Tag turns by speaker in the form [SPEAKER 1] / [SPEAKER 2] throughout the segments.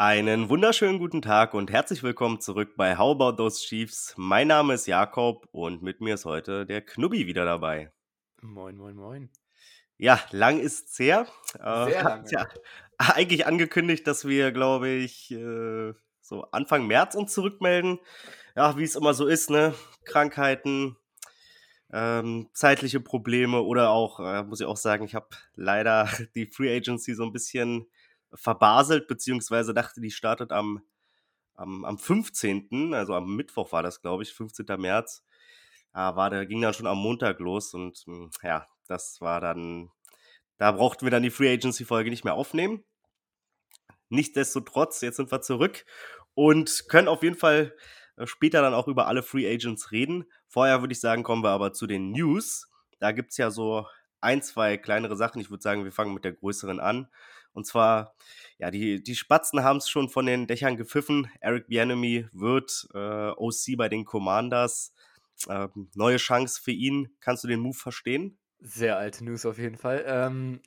[SPEAKER 1] Einen wunderschönen guten Tag und herzlich willkommen zurück bei How About Those Chiefs. Mein Name ist Jakob und mit mir ist heute der Knubbi wieder dabei.
[SPEAKER 2] Moin, moin, moin.
[SPEAKER 1] Ja, lang ist's her.
[SPEAKER 2] Äh, Sehr lange.
[SPEAKER 1] Ja, eigentlich angekündigt, dass wir, glaube ich, äh, so Anfang März uns zurückmelden. Ja, wie es immer so ist, ne? Krankheiten, ähm, zeitliche Probleme oder auch, äh, muss ich auch sagen, ich habe leider die Free Agency so ein bisschen verbaselt, beziehungsweise dachte, die startet am, am, am 15., also am Mittwoch war das, glaube ich, 15. März. Ja, war, der ging dann schon am Montag los und hm, ja, das war dann, da brauchten wir dann die Free Agency Folge nicht mehr aufnehmen. Nichtsdestotrotz, jetzt sind wir zurück und können auf jeden Fall äh, später dann auch über alle Free Agents reden. Vorher würde ich sagen, kommen wir aber zu den News. Da gibt es ja so ein, zwei kleinere Sachen. Ich würde sagen, wir fangen mit der größeren an. Und zwar, ja, die, die Spatzen haben es schon von den Dächern gepfiffen. Eric Bienemy wird äh, OC bei den Commanders. Äh, neue Chance für ihn. Kannst du den Move verstehen?
[SPEAKER 2] Sehr alte News auf jeden Fall. Ähm,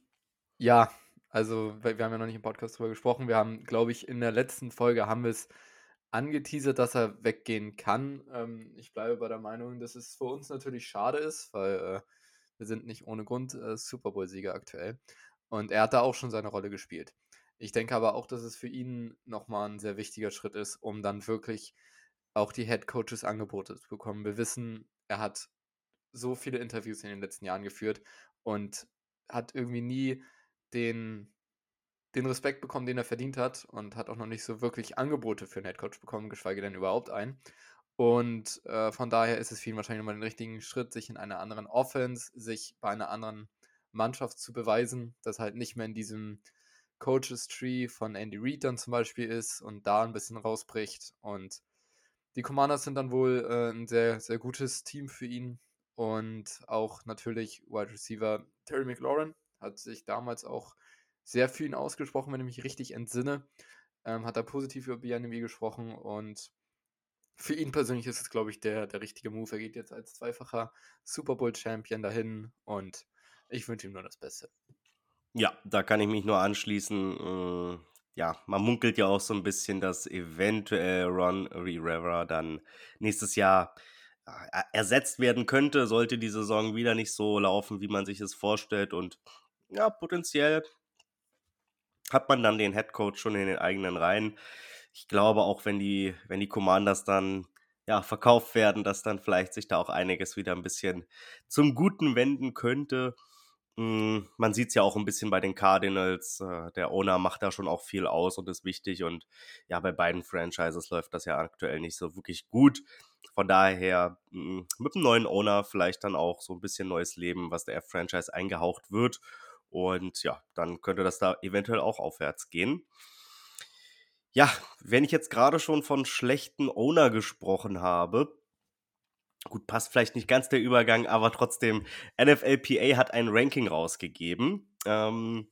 [SPEAKER 2] ja, also wir haben ja noch nicht im Podcast drüber gesprochen. Wir haben, glaube ich, in der letzten Folge haben wir es angeteasert, dass er weggehen kann. Ähm, ich bleibe bei der Meinung, dass es für uns natürlich schade ist, weil äh, wir sind nicht ohne Grund äh, Super Bowl-Sieger aktuell. Und er hat da auch schon seine Rolle gespielt. Ich denke aber auch, dass es für ihn nochmal ein sehr wichtiger Schritt ist, um dann wirklich auch die Head Coaches Angebote zu bekommen. Wir wissen, er hat so viele Interviews in den letzten Jahren geführt und hat irgendwie nie den, den Respekt bekommen, den er verdient hat und hat auch noch nicht so wirklich Angebote für einen Headcoach bekommen, geschweige denn überhaupt einen. Und äh, von daher ist es für ihn wahrscheinlich nochmal den richtigen Schritt, sich in einer anderen Offense, sich bei einer anderen Mannschaft zu beweisen, dass halt nicht mehr in diesem Coaches Tree von Andy Reid dann zum Beispiel ist und da ein bisschen rausbricht. Und die Commanders sind dann wohl äh, ein sehr, sehr gutes Team für ihn. Und auch natürlich Wide Receiver Terry McLaurin hat sich damals auch sehr für ihn ausgesprochen, wenn ich mich richtig entsinne. Ähm, hat er positiv über BNB gesprochen und für ihn persönlich ist es, glaube ich, der, der richtige Move. Er geht jetzt als zweifacher Super Bowl-Champion dahin und ich wünsche ihm nur das Beste.
[SPEAKER 1] Ja, da kann ich mich nur anschließen. Äh, ja, man munkelt ja auch so ein bisschen, dass eventuell Ron Rivera dann nächstes Jahr äh, ersetzt werden könnte, sollte die Saison wieder nicht so laufen, wie man sich es vorstellt. Und ja, potenziell hat man dann den Headcoach schon in den eigenen Reihen. Ich glaube auch, wenn die, wenn die Commanders dann ja, verkauft werden, dass dann vielleicht sich da auch einiges wieder ein bisschen zum Guten wenden könnte. Hm, man sieht es ja auch ein bisschen bei den Cardinals. Äh, der Owner macht da schon auch viel aus und ist wichtig. Und ja, bei beiden Franchises läuft das ja aktuell nicht so wirklich gut. Von daher hm, mit einem neuen Owner vielleicht dann auch so ein bisschen neues Leben, was der Franchise eingehaucht wird. Und ja, dann könnte das da eventuell auch aufwärts gehen. Ja, wenn ich jetzt gerade schon von schlechten Owner gesprochen habe, gut, passt vielleicht nicht ganz der Übergang, aber trotzdem, NFLPA hat ein Ranking rausgegeben. Ähm,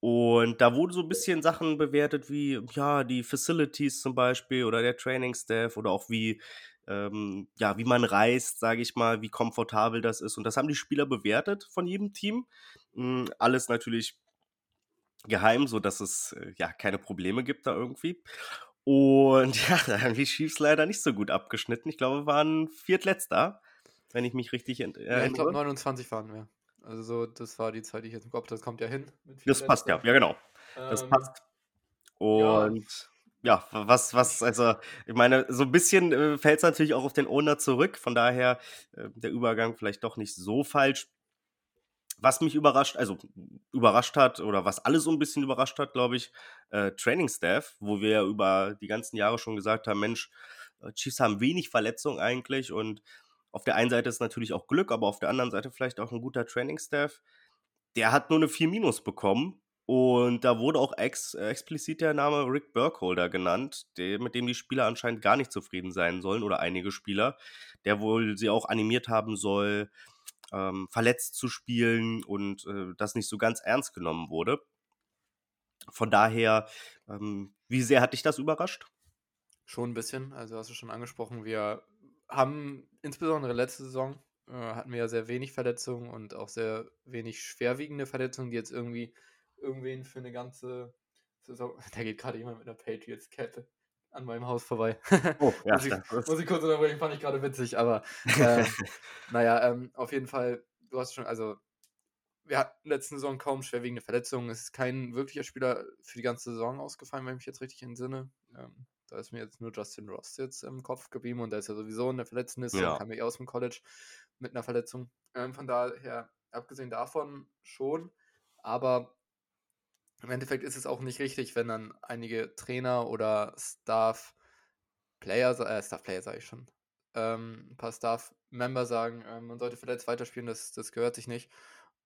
[SPEAKER 1] und da wurden so ein bisschen Sachen bewertet wie, ja, die Facilities zum Beispiel oder der Training Staff oder auch wie, ähm, ja, wie man reist, sage ich mal, wie komfortabel das ist. Und das haben die Spieler bewertet von jedem Team. Hm, alles natürlich geheim, so dass es äh, ja keine Probleme gibt da irgendwie. Und ja, da haben die Chiefs leider nicht so gut abgeschnitten. Ich glaube, wir waren viertletzter, wenn ich mich richtig erinnere.
[SPEAKER 2] Ja, ich glaube 29 waren wir. Also so, das war die Zeit, die ich jetzt im Kopf, das kommt ja hin.
[SPEAKER 1] Das passt ja, ja genau. Das ähm, passt. Und ja. ja, was, was, also, ich meine, so ein bisschen äh, fällt es natürlich auch auf den Owner zurück. Von daher äh, der Übergang vielleicht doch nicht so falsch. Was mich überrascht, also überrascht hat oder was alle so ein bisschen überrascht hat, glaube ich, äh, Training Staff, wo wir ja über die ganzen Jahre schon gesagt haben, Mensch, äh, Chiefs haben wenig Verletzungen eigentlich und auf der einen Seite ist natürlich auch Glück, aber auf der anderen Seite vielleicht auch ein guter Training Staff. Der hat nur eine 4 Minus bekommen und da wurde auch ex, explizit der Name Rick Burkholder genannt, der, mit dem die Spieler anscheinend gar nicht zufrieden sein sollen oder einige Spieler, der wohl sie auch animiert haben soll, ähm, verletzt zu spielen und äh, das nicht so ganz ernst genommen wurde. Von daher, ähm, wie sehr hat dich das überrascht?
[SPEAKER 2] Schon ein bisschen. Also hast du schon angesprochen, wir haben insbesondere letzte Saison äh, hatten wir ja sehr wenig Verletzungen und auch sehr wenig schwerwiegende Verletzungen, die jetzt irgendwie irgendwen für eine ganze Saison. Da geht gerade jemand mit einer Patriots-Kette an meinem Haus vorbei. Oh, ja, muss, ich, muss ich kurz unterbrechen, fand ich gerade witzig, aber äh, naja, ähm, auf jeden Fall, du hast schon, also wir hatten letzte Saison kaum schwerwiegende Verletzungen. Es ist kein wirklicher Spieler für die ganze Saison ausgefallen, wenn ich mich jetzt richtig entsinne. Ähm, da ist mir jetzt nur Justin Ross jetzt im Kopf geblieben und der ist ja sowieso in der Verletztenliste ja. kam ja aus dem College mit einer Verletzung. Ähm, von daher, abgesehen davon schon, aber im Endeffekt ist es auch nicht richtig, wenn dann einige Trainer oder Staff Player, äh, Staff Player sage ich schon, ähm, ein paar Staff Member sagen, äh, man sollte verletzt weiterspielen, das, das gehört sich nicht.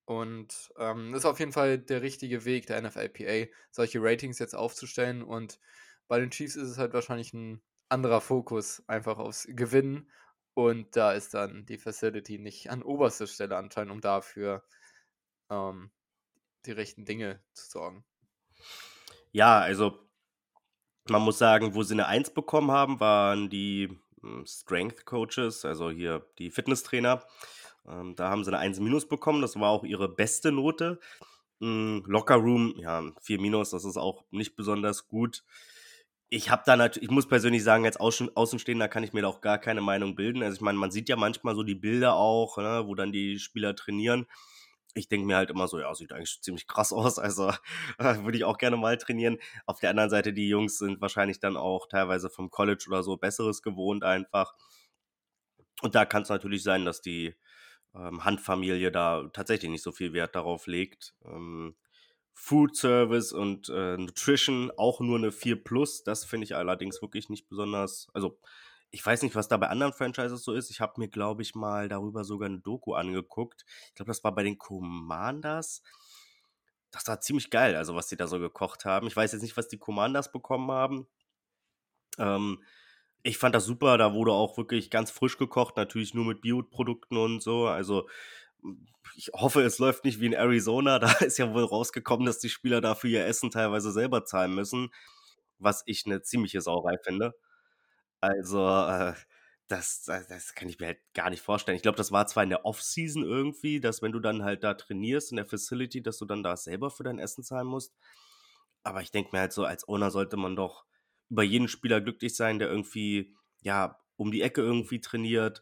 [SPEAKER 2] Und ähm, das ist auf jeden Fall der richtige Weg der NFLPA, solche Ratings jetzt aufzustellen. Und bei den Chiefs ist es halt wahrscheinlich ein anderer Fokus, einfach aufs Gewinnen. Und da ist dann die Facility nicht an oberster Stelle anscheinend, um dafür ähm, die rechten Dinge zu sorgen.
[SPEAKER 1] Ja, also man muss sagen, wo sie eine 1 bekommen haben, waren die hm, Strength Coaches, also hier die Fitnesstrainer. Ähm, da haben sie eine 1 minus bekommen, das war auch ihre beste Note. Hm, Locker Room, ja, 4 minus, das ist auch nicht besonders gut. Ich habe da natürlich, ich muss persönlich sagen, als Außen, Außenstehender kann ich mir da auch gar keine Meinung bilden. Also ich meine, man sieht ja manchmal so die Bilder auch, ne, wo dann die Spieler trainieren ich denke mir halt immer so, ja, sieht eigentlich ziemlich krass aus, also äh, würde ich auch gerne mal trainieren. Auf der anderen Seite, die Jungs sind wahrscheinlich dann auch teilweise vom College oder so Besseres gewohnt einfach. Und da kann es natürlich sein, dass die ähm, Handfamilie da tatsächlich nicht so viel Wert darauf legt. Ähm, Food Service und äh, Nutrition auch nur eine 4 Plus. Das finde ich allerdings wirklich nicht besonders, also ich weiß nicht, was da bei anderen Franchises so ist. Ich habe mir, glaube ich, mal darüber sogar eine Doku angeguckt. Ich glaube, das war bei den Commanders. Das war ziemlich geil, also was die da so gekocht haben. Ich weiß jetzt nicht, was die Commanders bekommen haben. Ähm, ich fand das super, da wurde auch wirklich ganz frisch gekocht, natürlich nur mit Bioprodukten und so. Also ich hoffe, es läuft nicht wie in Arizona. Da ist ja wohl rausgekommen, dass die Spieler dafür ihr Essen teilweise selber zahlen müssen, was ich eine ziemliche Sauerei finde. Also, äh, das, das, kann ich mir halt gar nicht vorstellen. Ich glaube, das war zwar in der Off-Season irgendwie, dass wenn du dann halt da trainierst in der Facility, dass du dann da selber für dein Essen zahlen musst. Aber ich denke mir halt so, als Owner sollte man doch über jeden Spieler glücklich sein, der irgendwie, ja, um die Ecke irgendwie trainiert,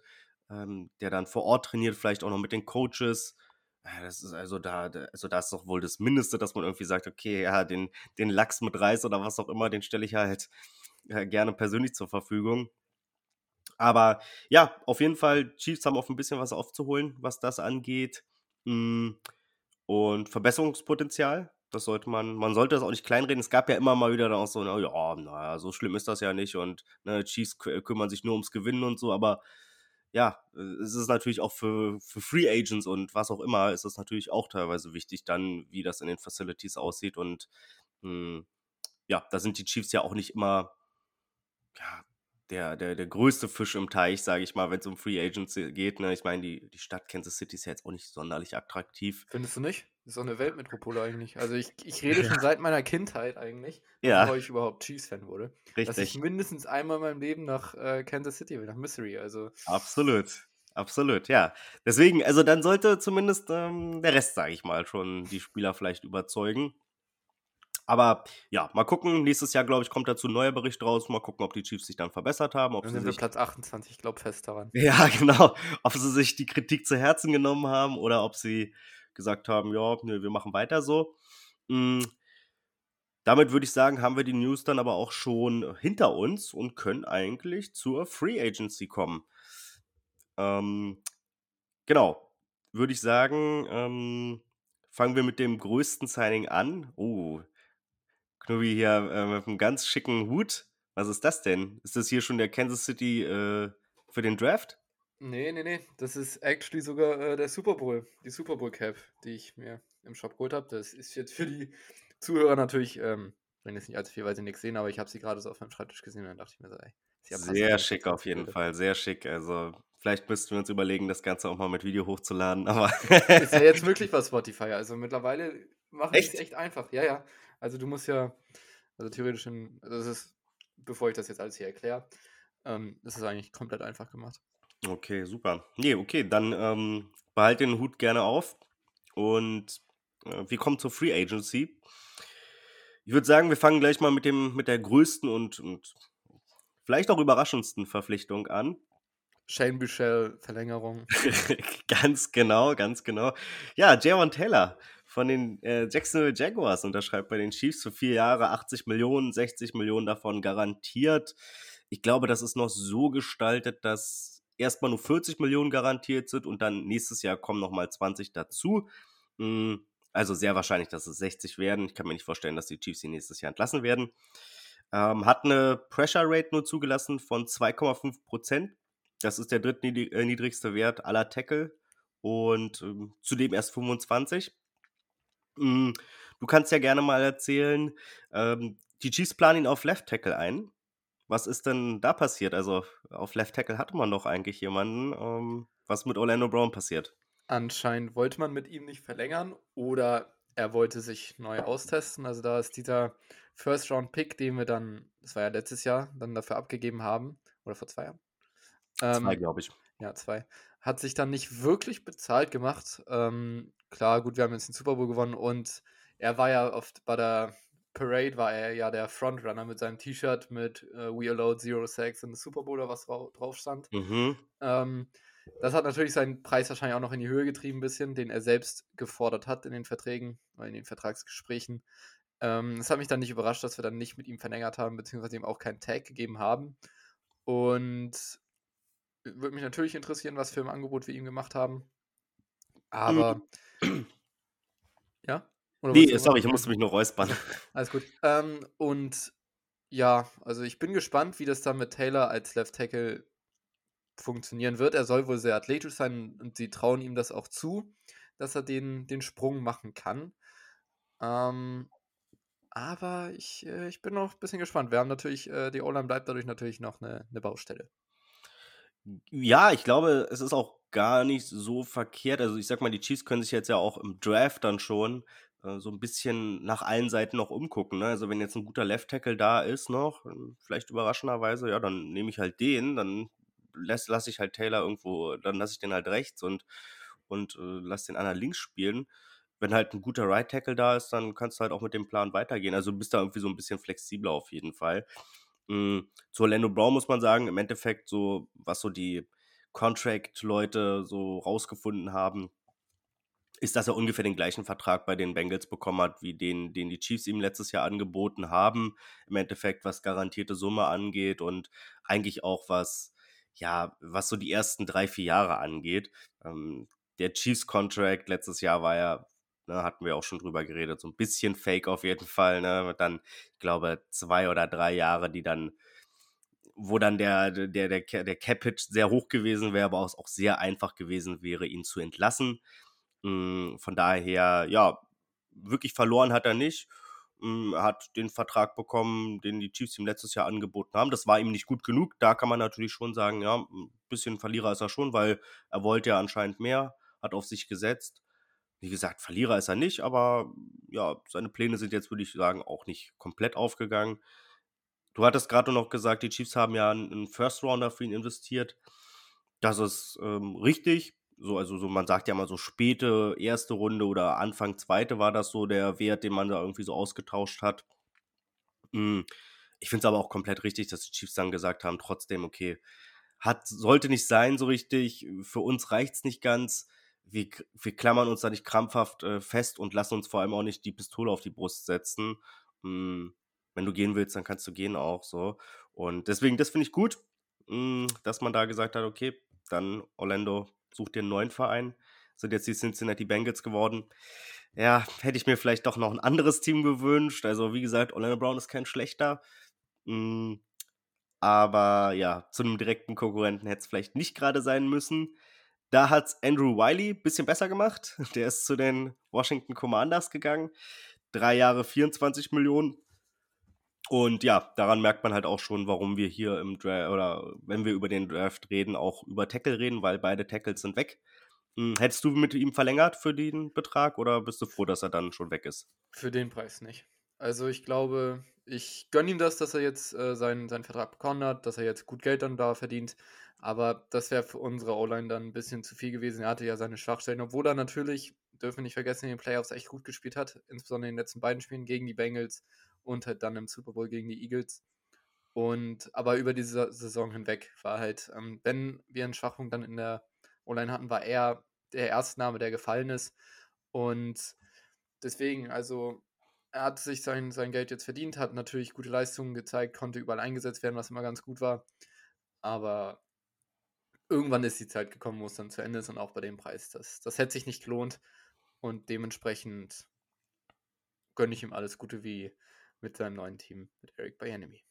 [SPEAKER 1] ähm, der dann vor Ort trainiert, vielleicht auch noch mit den Coaches. Das ist also da, also da ist doch wohl das Mindeste, dass man irgendwie sagt, okay, ja, den, den Lachs mit Reis oder was auch immer, den stelle ich halt äh, gerne persönlich zur Verfügung. Aber ja, auf jeden Fall, Chiefs haben auch ein bisschen was aufzuholen, was das angeht. Mm, und Verbesserungspotenzial, das sollte man, man sollte das auch nicht kleinreden. Es gab ja immer mal wieder dann auch so, na, ja, naja, so schlimm ist das ja nicht und ne, Chiefs kümmern sich nur ums Gewinnen und so, aber ja, es ist natürlich auch für, für Free Agents und was auch immer, ist es natürlich auch teilweise wichtig, dann, wie das in den Facilities aussieht und mh, mm, ja, da sind die Chiefs ja auch nicht immer ja, der, der, der größte Fisch im Teich, sage ich mal, wenn es um Free Agents geht. Ne? Ich meine, die, die Stadt Kansas City ist ja jetzt auch nicht sonderlich attraktiv.
[SPEAKER 2] Findest du nicht? Das ist auch eine Weltmetropole eigentlich. Also ich, ich rede schon seit meiner Kindheit eigentlich,
[SPEAKER 1] ja.
[SPEAKER 2] bevor ich überhaupt Chiefs-Fan wurde. Richtig. Dass ich mindestens einmal in meinem Leben nach äh, Kansas City will, nach Missouri. Also.
[SPEAKER 1] Absolut. Absolut, ja. Deswegen, also dann sollte zumindest ähm, der Rest, sage ich mal, schon die Spieler vielleicht überzeugen. Aber ja, mal gucken. Nächstes Jahr, glaube ich, kommt dazu ein neuer Bericht raus. Mal gucken, ob die Chiefs sich dann verbessert haben. Ob
[SPEAKER 2] dann
[SPEAKER 1] sind
[SPEAKER 2] wir Platz 28, ich glaube fest daran.
[SPEAKER 1] Ja, genau. Ob sie sich die Kritik zu Herzen genommen haben oder ob sie gesagt haben, ja, nö, wir machen weiter so. Mhm. Damit würde ich sagen, haben wir die News dann aber auch schon hinter uns und können eigentlich zur Free Agency kommen. Ähm, genau, würde ich sagen, ähm, fangen wir mit dem größten Signing an. Oh, Knubi hier äh, mit einem ganz schicken Hut. Was ist das denn? Ist das hier schon der Kansas City äh, für den Draft?
[SPEAKER 2] Nee, nee, nee. Das ist actually sogar äh, der Super Bowl. Die Super Bowl Cap, die ich mir im Shop geholt habe. Das ist jetzt für die Zuhörer natürlich, ähm, wenn jetzt nicht allzu viel, weil sie nichts sehen, aber ich habe sie gerade so auf meinem Schreibtisch gesehen und dann dachte ich mir so, ey.
[SPEAKER 1] Sehr schick auf jeden Fall, sehr schick. Also vielleicht müssten wir uns überlegen, das Ganze auch mal mit Video hochzuladen, aber.
[SPEAKER 2] ist ja jetzt wirklich was Spotify. Also mittlerweile machen es echt einfach. Ja, ja. Also du musst ja, also theoretisch, in, also das ist, bevor ich das jetzt alles hier erkläre, ähm, ist es eigentlich komplett einfach gemacht.
[SPEAKER 1] Okay, super. Ne, okay, dann, ähm, behalte den Hut gerne auf und, äh, wir kommen zur Free Agency. Ich würde sagen, wir fangen gleich mal mit dem mit der größten und und vielleicht auch überraschendsten Verpflichtung an.
[SPEAKER 2] Shane Buechele, Verlängerung.
[SPEAKER 1] Ganz genau, ganz genau. Ja, Jayron Taylor von den, äh, Jacksonville Jaguars unterschreibt bei den Chiefs für 4 Jahre 80 Millionen, 60 Millionen davon garantiert. Ich glaube, das ist noch so gestaltet, dass erst mal nur 40 Millionen garantiert sind und dann nächstes Jahr kommen noch mal 20 dazu. Hm, also sehr wahrscheinlich, dass es 60 werden. Ich kann mir nicht vorstellen, dass die Chiefs ihn nächstes Jahr entlassen werden. Ähm, hat eine Pressure Rate nur zugelassen von 2,5% Das ist der drittniedrigste Wert aller Tackle und, ähm, zudem erst 25. Hm, du kannst ja gerne mal erzählen, ähm, die Chiefs planen ihn auf Left Tackle ein. Was ist denn da passiert? Also, auf Left Tackle hatte man doch eigentlich jemanden. Ähm, was mit Orlando Brown passiert?
[SPEAKER 2] Anscheinend wollte man mit ihm nicht verlängern oder er wollte sich neu austesten. Also da ist dieser First-Round-Pick, den wir dann, das war ja letztes Jahr, dann dafür abgegeben haben, oder vor zwei Jahren.
[SPEAKER 1] Zwei, ähm, glaube ich.
[SPEAKER 2] Ja, zwei. Hat sich dann nicht wirklich bezahlt gemacht. Ähm, klar, gut, wir haben jetzt den Super Bowl gewonnen und er war ja oft bei der Parade, war er ja der Frontrunner mit seinem T-Shirt mit äh, We Allowed Zero Sex in the Super Bowl oder was drauf stand. Mhm. Ähm, das hat natürlich seinen Preis wahrscheinlich auch noch in die Höhe getrieben, ein bisschen, den er selbst gefordert hat in den Verträgen oder in den Vertragsgesprächen. Ähm, es hat mich dann nicht überrascht, dass wir dann nicht mit ihm verlängert haben, beziehungsweise ihm auch keinen Tag gegeben haben. Und würde mich natürlich interessieren, was für ein Angebot wir ihm gemacht haben. Aber. ja?
[SPEAKER 1] Oder nee, sorry, ich musste mich nur räuspern.
[SPEAKER 2] Alles gut. Ähm, und ja, also ich bin gespannt, wie das dann mit Taylor als Left Tackle funktionieren wird. Er soll wohl sehr athletisch sein und sie trauen ihm das auch zu, dass er den, den Sprung machen kann. Ähm, aber ich, äh, ich bin noch ein bisschen gespannt. Wir haben natürlich, äh, die O-Line bleibt dadurch natürlich noch eine, eine Baustelle.
[SPEAKER 1] Ja, ich glaube, es ist auch gar nicht so verkehrt. Also ich sag mal, die Chiefs können sich jetzt ja auch im Draft dann schon äh, so ein bisschen nach allen Seiten noch umgucken. Ne? Also wenn jetzt ein guter Left Tackle da ist noch, vielleicht überraschenderweise, ja, dann nehme ich halt den, dann lasse lass ich halt Taylor irgendwo, dann lasse ich den halt rechts und, und äh, lasse den anderen links spielen. Wenn halt ein guter Right Tackle da ist, dann kannst du halt auch mit dem Plan weitergehen. Also bist da irgendwie so ein bisschen flexibler auf jeden Fall. Mhm. Zu Orlando Brown muss man sagen, im Endeffekt so, was so die Contract-Leute so rausgefunden haben, ist, dass er ungefähr den gleichen Vertrag bei den Bengals bekommen hat, wie den, den die Chiefs ihm letztes Jahr angeboten haben. Im Endeffekt, was garantierte Summe angeht und eigentlich auch was, ja, was so die ersten drei, vier Jahre angeht. Ähm, der Chiefs-Contract letztes Jahr war ja, ne, hatten wir auch schon drüber geredet, so ein bisschen fake auf jeden Fall. Ne? Dann, ich glaube, zwei oder drei Jahre, die dann, wo dann der, der, der, der Cap-Hit sehr hoch gewesen wäre, aber auch sehr einfach gewesen wäre, ihn zu entlassen. Hm, von daher, ja, wirklich verloren hat er nicht. Hm, er hat den Vertrag bekommen, den die Chiefs ihm letztes Jahr angeboten haben. Das war ihm nicht gut genug. Da kann man natürlich schon sagen, ja, ein bisschen Verlierer ist er schon, weil er wollte ja anscheinend mehr, hat auf sich gesetzt. Wie gesagt, Verlierer ist er nicht, aber ja, seine Pläne sind jetzt, würde ich sagen, auch nicht komplett aufgegangen. Du hattest gerade noch gesagt, die Chiefs haben ja einen First Rounder für ihn investiert. Das ist ähm, richtig. So, also so, man sagt ja mal so späte erste Runde oder Anfang zweite war das so der Wert, den man da irgendwie so ausgetauscht hat. Hm, ich finde es aber auch komplett richtig, dass die Chiefs dann gesagt haben, trotzdem, okay, hat, sollte nicht sein so richtig, für uns reicht es nicht ganz. Wir, wir klammern uns da nicht krampfhaft äh, fest und lassen uns vor allem auch nicht die Pistole auf die Brust setzen. Hm, wenn du gehen willst, dann kannst du gehen auch so. Und deswegen, das finde ich gut, hm, dass man da gesagt hat, okay, dann Orlando such dir einen neuen Verein. Sind jetzt die Cincinnati Bengals geworden. Ja, hätte ich mir vielleicht doch noch ein anderes Team gewünscht. Also, wie gesagt, Orlando Brown ist kein schlechter. Mm, aber ja, zu einem direkten Konkurrenten hätte es vielleicht nicht gerade sein müssen. Da hat Andrew Wiley ein bisschen besser gemacht. Der ist zu den Washington Commanders gegangen. Drei Jahre 24 Millionen. Und ja, daran merkt man halt auch schon, warum wir hier im Draft oder wenn wir über den Draft reden, auch über Tackle reden, weil beide Tackles sind weg. Hm, hättest du mit ihm verlängert für den Betrag oder bist du froh, dass er dann schon weg ist?
[SPEAKER 2] Für den Preis nicht. Also, ich glaube, ich gönne ihm das, dass er jetzt, äh, seinen seinen Vertrag bekommen hat, dass er jetzt gut Geld dann da verdient, aber das wäre für unsere O-Line dann 'n bisschen zu viel gewesen. Er hatte ja seine Schwachstellen, obwohl er natürlich, dürfen wir nicht vergessen, in den Playoffs echt gut gespielt hat, insbesondere in den letzten beiden Spielen gegen die Bengals und halt dann im Super Bowl gegen die Eagles. Und aber über diese Saison hinweg war halt, ähm, wenn wir 'n Schwachpunkt dann in der O-Line hatten, war er der Erstname, der gefallen ist. Und deswegen, also, er hat sich sein sein Geld jetzt verdient, hat natürlich gute Leistungen gezeigt, konnte überall eingesetzt werden, was immer ganz gut war. Aber irgendwann ist die Zeit gekommen, wo es dann zu Ende ist und auch bei dem Preis. Das das hätte sich nicht gelohnt und dementsprechend gönne ich ihm alles Gute wie mit seinem neuen Team, mit Eric Bieniemy.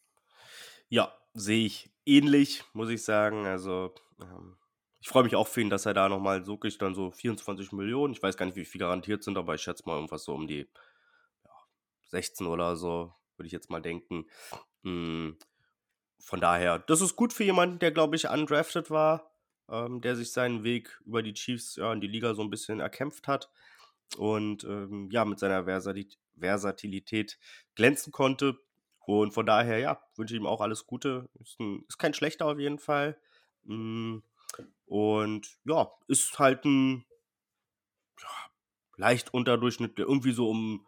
[SPEAKER 1] Ja, sehe ich ähnlich, muss ich sagen. Also, ähm, ich freue mich auch für ihn, dass er da noch mal so kriegt dann so 24.000.000. Ich weiß gar nicht, wie viel garantiert sind, aber ich schätze mal irgendwas so um die, 16 oder so, würde ich jetzt mal denken. Hm, von daher, das ist gut für jemanden, der, glaube ich, undrafted war, ähm, der sich seinen Weg über die Chiefs, ja, in die Liga so ein bisschen erkämpft hat und, ähm, ja, mit seiner Versatilität glänzen konnte. Und von daher, ja, wünsche ich ihm auch alles Gute. Ist 'n ist kein schlechter auf jeden Fall. Hm, und ja, ist halt 'n ja, leicht unterdurchschnittlich irgendwie so um,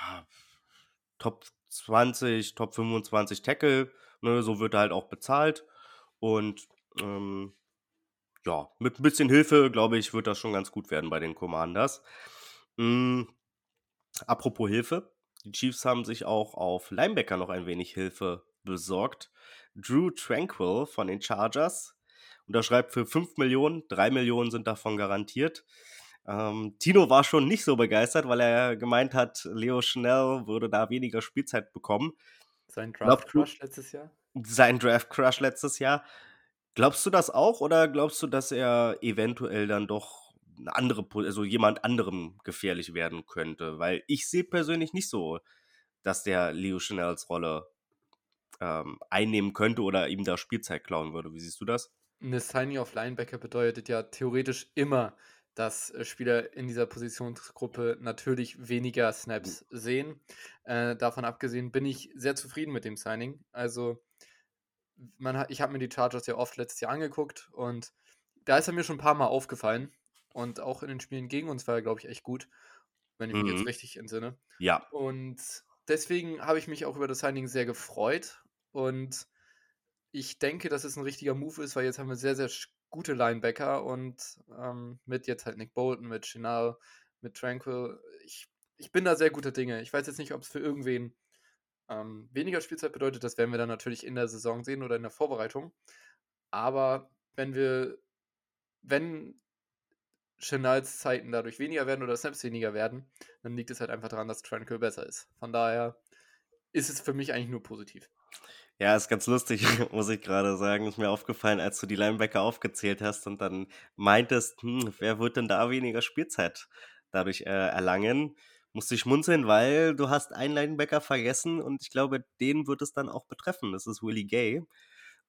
[SPEAKER 1] ja, Top 20, Top 25 Tackle, ne? So wird er halt auch bezahlt. Und, ähm, ja, mit 'n bisschen Hilfe, glaube ich, wird das schon ganz gut werden bei den Commanders. Hm, apropos Hilfe, die Chiefs haben sich auch auf Linebacker noch ein wenig Hilfe besorgt. Drue Tranquill von den Chargers unterschreibt für 5.000.000, 3.000.000 sind davon garantiert. Ähm, Tino war schon nicht so begeistert, weil er gemeint hat, Leo Chenal würde da weniger Spielzeit bekommen.
[SPEAKER 2] Sein
[SPEAKER 1] Glaubst du
[SPEAKER 2] Draft-Crush letztes Jahr?
[SPEAKER 1] Sein Draft-Crush letztes Jahr. Glaubst du das auch oder glaubst du, dass er eventuell dann doch 'ne andere also jemand anderem gefährlich werden könnte? Weil ich sehe persönlich nicht so, dass der Leo Chenals Rolle, ähm, einnehmen könnte oder ihm da Spielzeit klauen würde. Wie siehst du das?
[SPEAKER 2] 'Ne Signing auf Linebacker bedeutet ja theoretisch immer, dass, äh, Spieler in dieser Positionsgruppe natürlich weniger Snaps sehen. Äh, davon abgesehen bin ich sehr zufrieden mit dem Signing. Also, man ich habe mir die Chargers ja oft letztes Jahr angeguckt und da ist er mir schon 'n paarmal aufgefallen und auch in den Spielen gegen uns war er, glaube ich, echt gut, wenn ich mich jetzt
[SPEAKER 1] Mhm.
[SPEAKER 2] richtig entsinne.
[SPEAKER 1] Ja.
[SPEAKER 2] Und deswegen habe ich mich auch über das Signing sehr gefreut und ich denke, dass es 'n richtiger Move ist, weil jetzt haben wir sehr, sehr gute Linebacker und, ähm, mit jetzt halt Nick Bolton, mit Chenal, mit Tranquill. Ich ich bin da sehr guter Dinge. Ich weiß jetzt nicht, ob's für irgendwen, ähm, weniger Spielzeit bedeutet. Das werden wir dann natürlich in der Saison sehen oder in der Vorbereitung. Aber wenn wir wenn Chenals Zeiten dadurch weniger werden oder Snaps weniger werden, dann liegt es halt einfach daran, dass Tranquill besser ist. Von daher ist es für mich eigentlich nur positiv.
[SPEAKER 1] Ja, ist ganz lustig, muss ich grade sagen. Ist mir aufgefallen, als du die Linebacker aufgezählt hast und dann meintest: „Hm, wer wird denn da weniger Spielzeit dadurch, äh, erlangen?“ Musste ich schmunzeln, weil du hast einen Linebacker vergessen und ich glaube, den wird es dann auch betreffen. Das ist Willie Gay,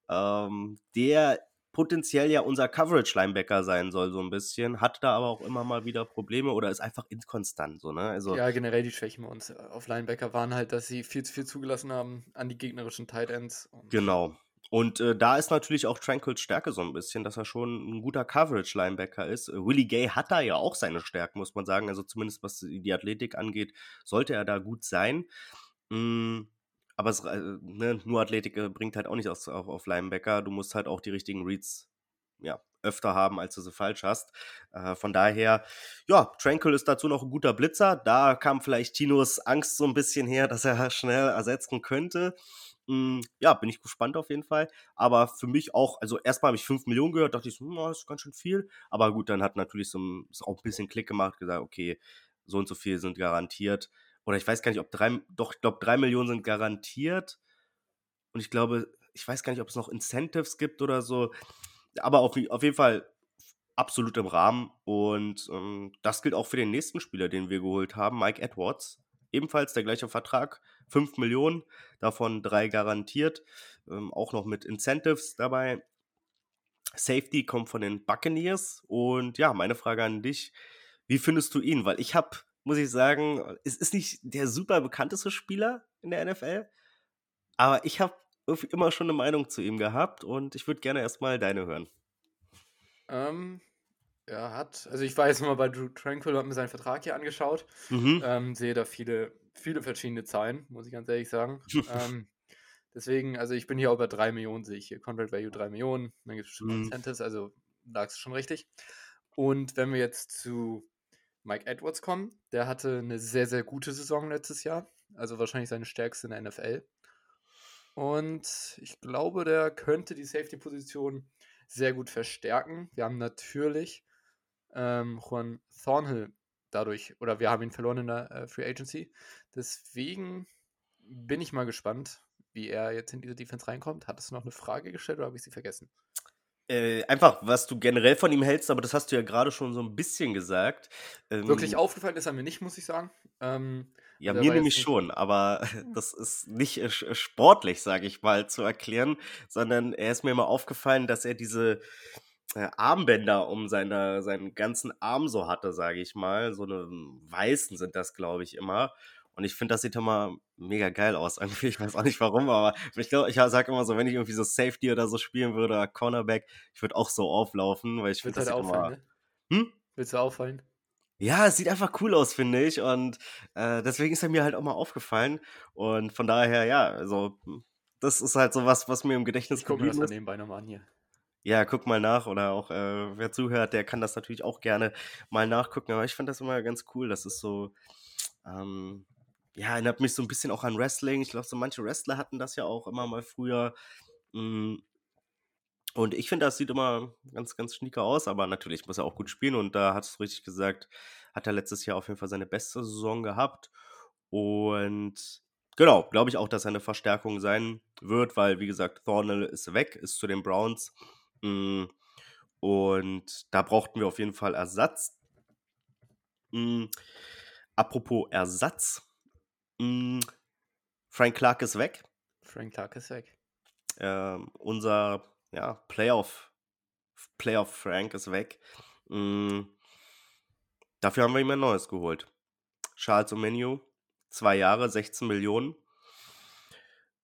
[SPEAKER 1] ähm, der potenziell ja unser Coverage-Linebacker sein soll so 'n bisschen, hat da aber auch immer mal wieder Probleme oder ist einfach inkonstant so, ne? Also
[SPEAKER 2] Ja, generell die Schwächen bei uns, äh, auf Linebacker waren halt, dass sie viel zu viel zugelassen haben an die gegnerischen Tight Ends
[SPEAKER 1] Genau. Und, äh, da ist natürlich auch Tranquills Stärke so 'n bisschen, dass er schon 'n guter Coverage-Linebacker ist. Willie Gay hat da ja auch seine Stärken, muss man sagen. Also, zumindest was die Athletik angeht, sollte er da gut sein. Hm, aber es äh, ne, nur Athletik, äh, bringt halt auch nicht auf auf Linebacker. Du musst halt auch die richtigen Reads, ja, öfter haben, als du sie falsch hast. Äh, von daher, ja, Tranquill ist dazu noch 'n guter Blitzer. Da kam vielleicht Tinos Angst so 'n bisschen her, dass er schnell ersetzen könnte. Hm, ja, bin ich gespannt auf jeden Fall. Aber für mich auch also, erst mal habe ich 5.000.000 gehört, dachte ich so: „Hm, ja, ist ganz schön viel.“ Aber gut, dann hat natürlich so 'n ist auch 'n bisschen Klick gemacht, gesagt: „Okay, so und so viel sind garantiert.“ Oder ich weiß gar nicht, ob 3 doch, ich glaube, 3.000.000 sind garantiert. Und ich glaube ich weiß gar nicht, ob es noch Incentives gibt oder so. Aber auf auf jeden Fall absolut im Rahmen. Und, ähm, das gilt auch für den nächsten Spieler, den wir geholt haben, Mike Edwards. Ebenfalls der gleiche Vertrag, 5.000.000, davon 3 garantiert, ähm, auch noch mit Incentives dabei. Safety kommt von den Buccaneers und ja, meine Frage an dich: Wie findest du ihn? Weil ich habe muss ich sagen, es ist nicht der super bekannteste Spieler in der NFL, aber ich habe irgendwie immer schon eine Meinung zu ihm gehabt und ich würde gerne erstmal deine hören.
[SPEAKER 2] Ähm, er hat, also ich war jetzt mal bei Drew Tranquil, habe mir seinen Vertrag hier angeschaut,
[SPEAKER 1] Mhm.
[SPEAKER 2] ähm, sehe da viele, viele verschiedene Zahlen, muss ich ganz ehrlich sagen. ähm, deswegen, also ich bin hier auch bei 3 Millionen, sehe ich hier. Contract Value 3 Millionen, dann gibt es bestimmt
[SPEAKER 1] Mhm.
[SPEAKER 2] Incentives, also lag es schon richtig. Und wenn wir jetzt zu Mike Edwards kommen, der hatte eine sehr, sehr gute Saison letztes Jahr, also wahrscheinlich seine stärkste in der NFL. Und ich glaube, der könnte die Safety-Position sehr gut verstärken. Wir haben natürlich ähm, Juan Thornhill dadurch, oder wir haben ihn verloren in der äh, Free Agency. Deswegen bin ich mal gespannt, wie er jetzt in diese Defense reinkommt. Hattest du noch eine Frage gestellt oder habe ich sie vergessen?
[SPEAKER 1] Äh, einfach, was du generell von ihm hältst, aber das hast du ja gerade schon so ein bisschen gesagt.
[SPEAKER 2] Wirklich
[SPEAKER 1] Ähm,
[SPEAKER 2] aufgefallen ist er mir nicht, muss ich sagen. Ähm,
[SPEAKER 1] ja, mir nämlich schon, aber das ist nicht äh, sch- sportlich, sage ich mal, zu erklären, sondern er ist mir immer aufgefallen, dass er diese äh, Armbänder um seine, seinen ganzen Arm so hatte, sage ich mal. So eine weißen sind das, glaube ich, immer. Und ich finde, das sieht immer mega geil aus. Irgendwie, ich weiß auch nicht warum, aber ich glaube, ich sage immer so, wenn ich irgendwie so Safety oder so spielen würde, oder Cornerback, ich würde auch so auflaufen, weil ich finde, das
[SPEAKER 2] halt
[SPEAKER 1] sieht immer.
[SPEAKER 2] ne?
[SPEAKER 1] Hm?
[SPEAKER 2] Willst du auffallen?
[SPEAKER 1] Ja, es sieht einfach cool aus, finde ich. Und äh, deswegen ist er mir halt auch mal aufgefallen. Und von daher, ja, also, das ist halt so was, was mir im Gedächtnis
[SPEAKER 2] Ich gucke mir das
[SPEAKER 1] ist.
[SPEAKER 2] nebenbei nochmal an hier.
[SPEAKER 1] Ja, guck mal nach oder auch äh, wer zuhört, der kann das natürlich auch gerne mal nachgucken. Aber ich fand das immer ganz cool. Das ist so, ähm, ja, erinnert mich so ein bisschen auch an Wrestling. Ich glaube, so manche Wrestler hatten das ja auch immer mal früher. Mm, Und ich finde, das sieht immer ganz, ganz schnieke aus, aber natürlich muss er auch gut spielen. Und da hast du richtig gesagt, hat er letztes Jahr auf jeden Fall seine beste Saison gehabt. Und genau, glaube ich auch, dass er eine Verstärkung sein wird, weil, wie gesagt, Thornhill ist weg, ist zu den Browns. Mm, Und da brauchten wir auf jeden Fall Ersatz. Mm, Apropos Ersatz. Mm, Frank Clark ist weg.
[SPEAKER 2] Frank Clark ist weg.
[SPEAKER 1] Ähm, unser ja, Playoff, Playoff Frank ist weg. Mm, dafür haben wir ihm ein neues geholt. Charles Omeniu, zwei Jahre, 16 Millionen.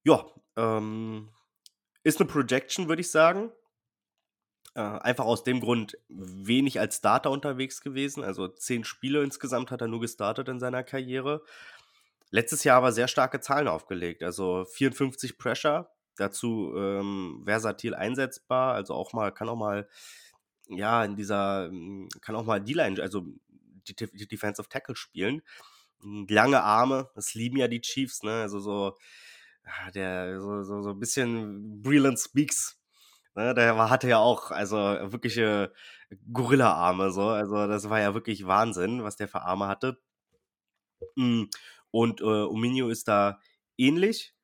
[SPEAKER 1] Ja, ähm, ist eine Projection, würde ich sagen. Äh, einfach aus dem Grund wenig als Starter unterwegs gewesen. Also zehn Spiele insgesamt hat er nur gestartet in seiner Karriere. Letztes Jahr aber sehr starke Zahlen aufgelegt. Also 54 Pressure, dazu ähm, versatil einsetzbar. Also auch mal, kann auch mal, ja, in dieser, ähm, kann auch mal D-Line, also die, die Defensive Tackle spielen. Mm, Lange Arme, das lieben ja die Chiefs, ne? Also so, ah, der, so, so, so ein bisschen Breland Speaks. Ne, der hatte ja auch, also wirkliche Gorilla-Arme, so. Also, das war ja wirklich Wahnsinn, was der für Arme hatte. Und äh, Ominio ist da ähnlich.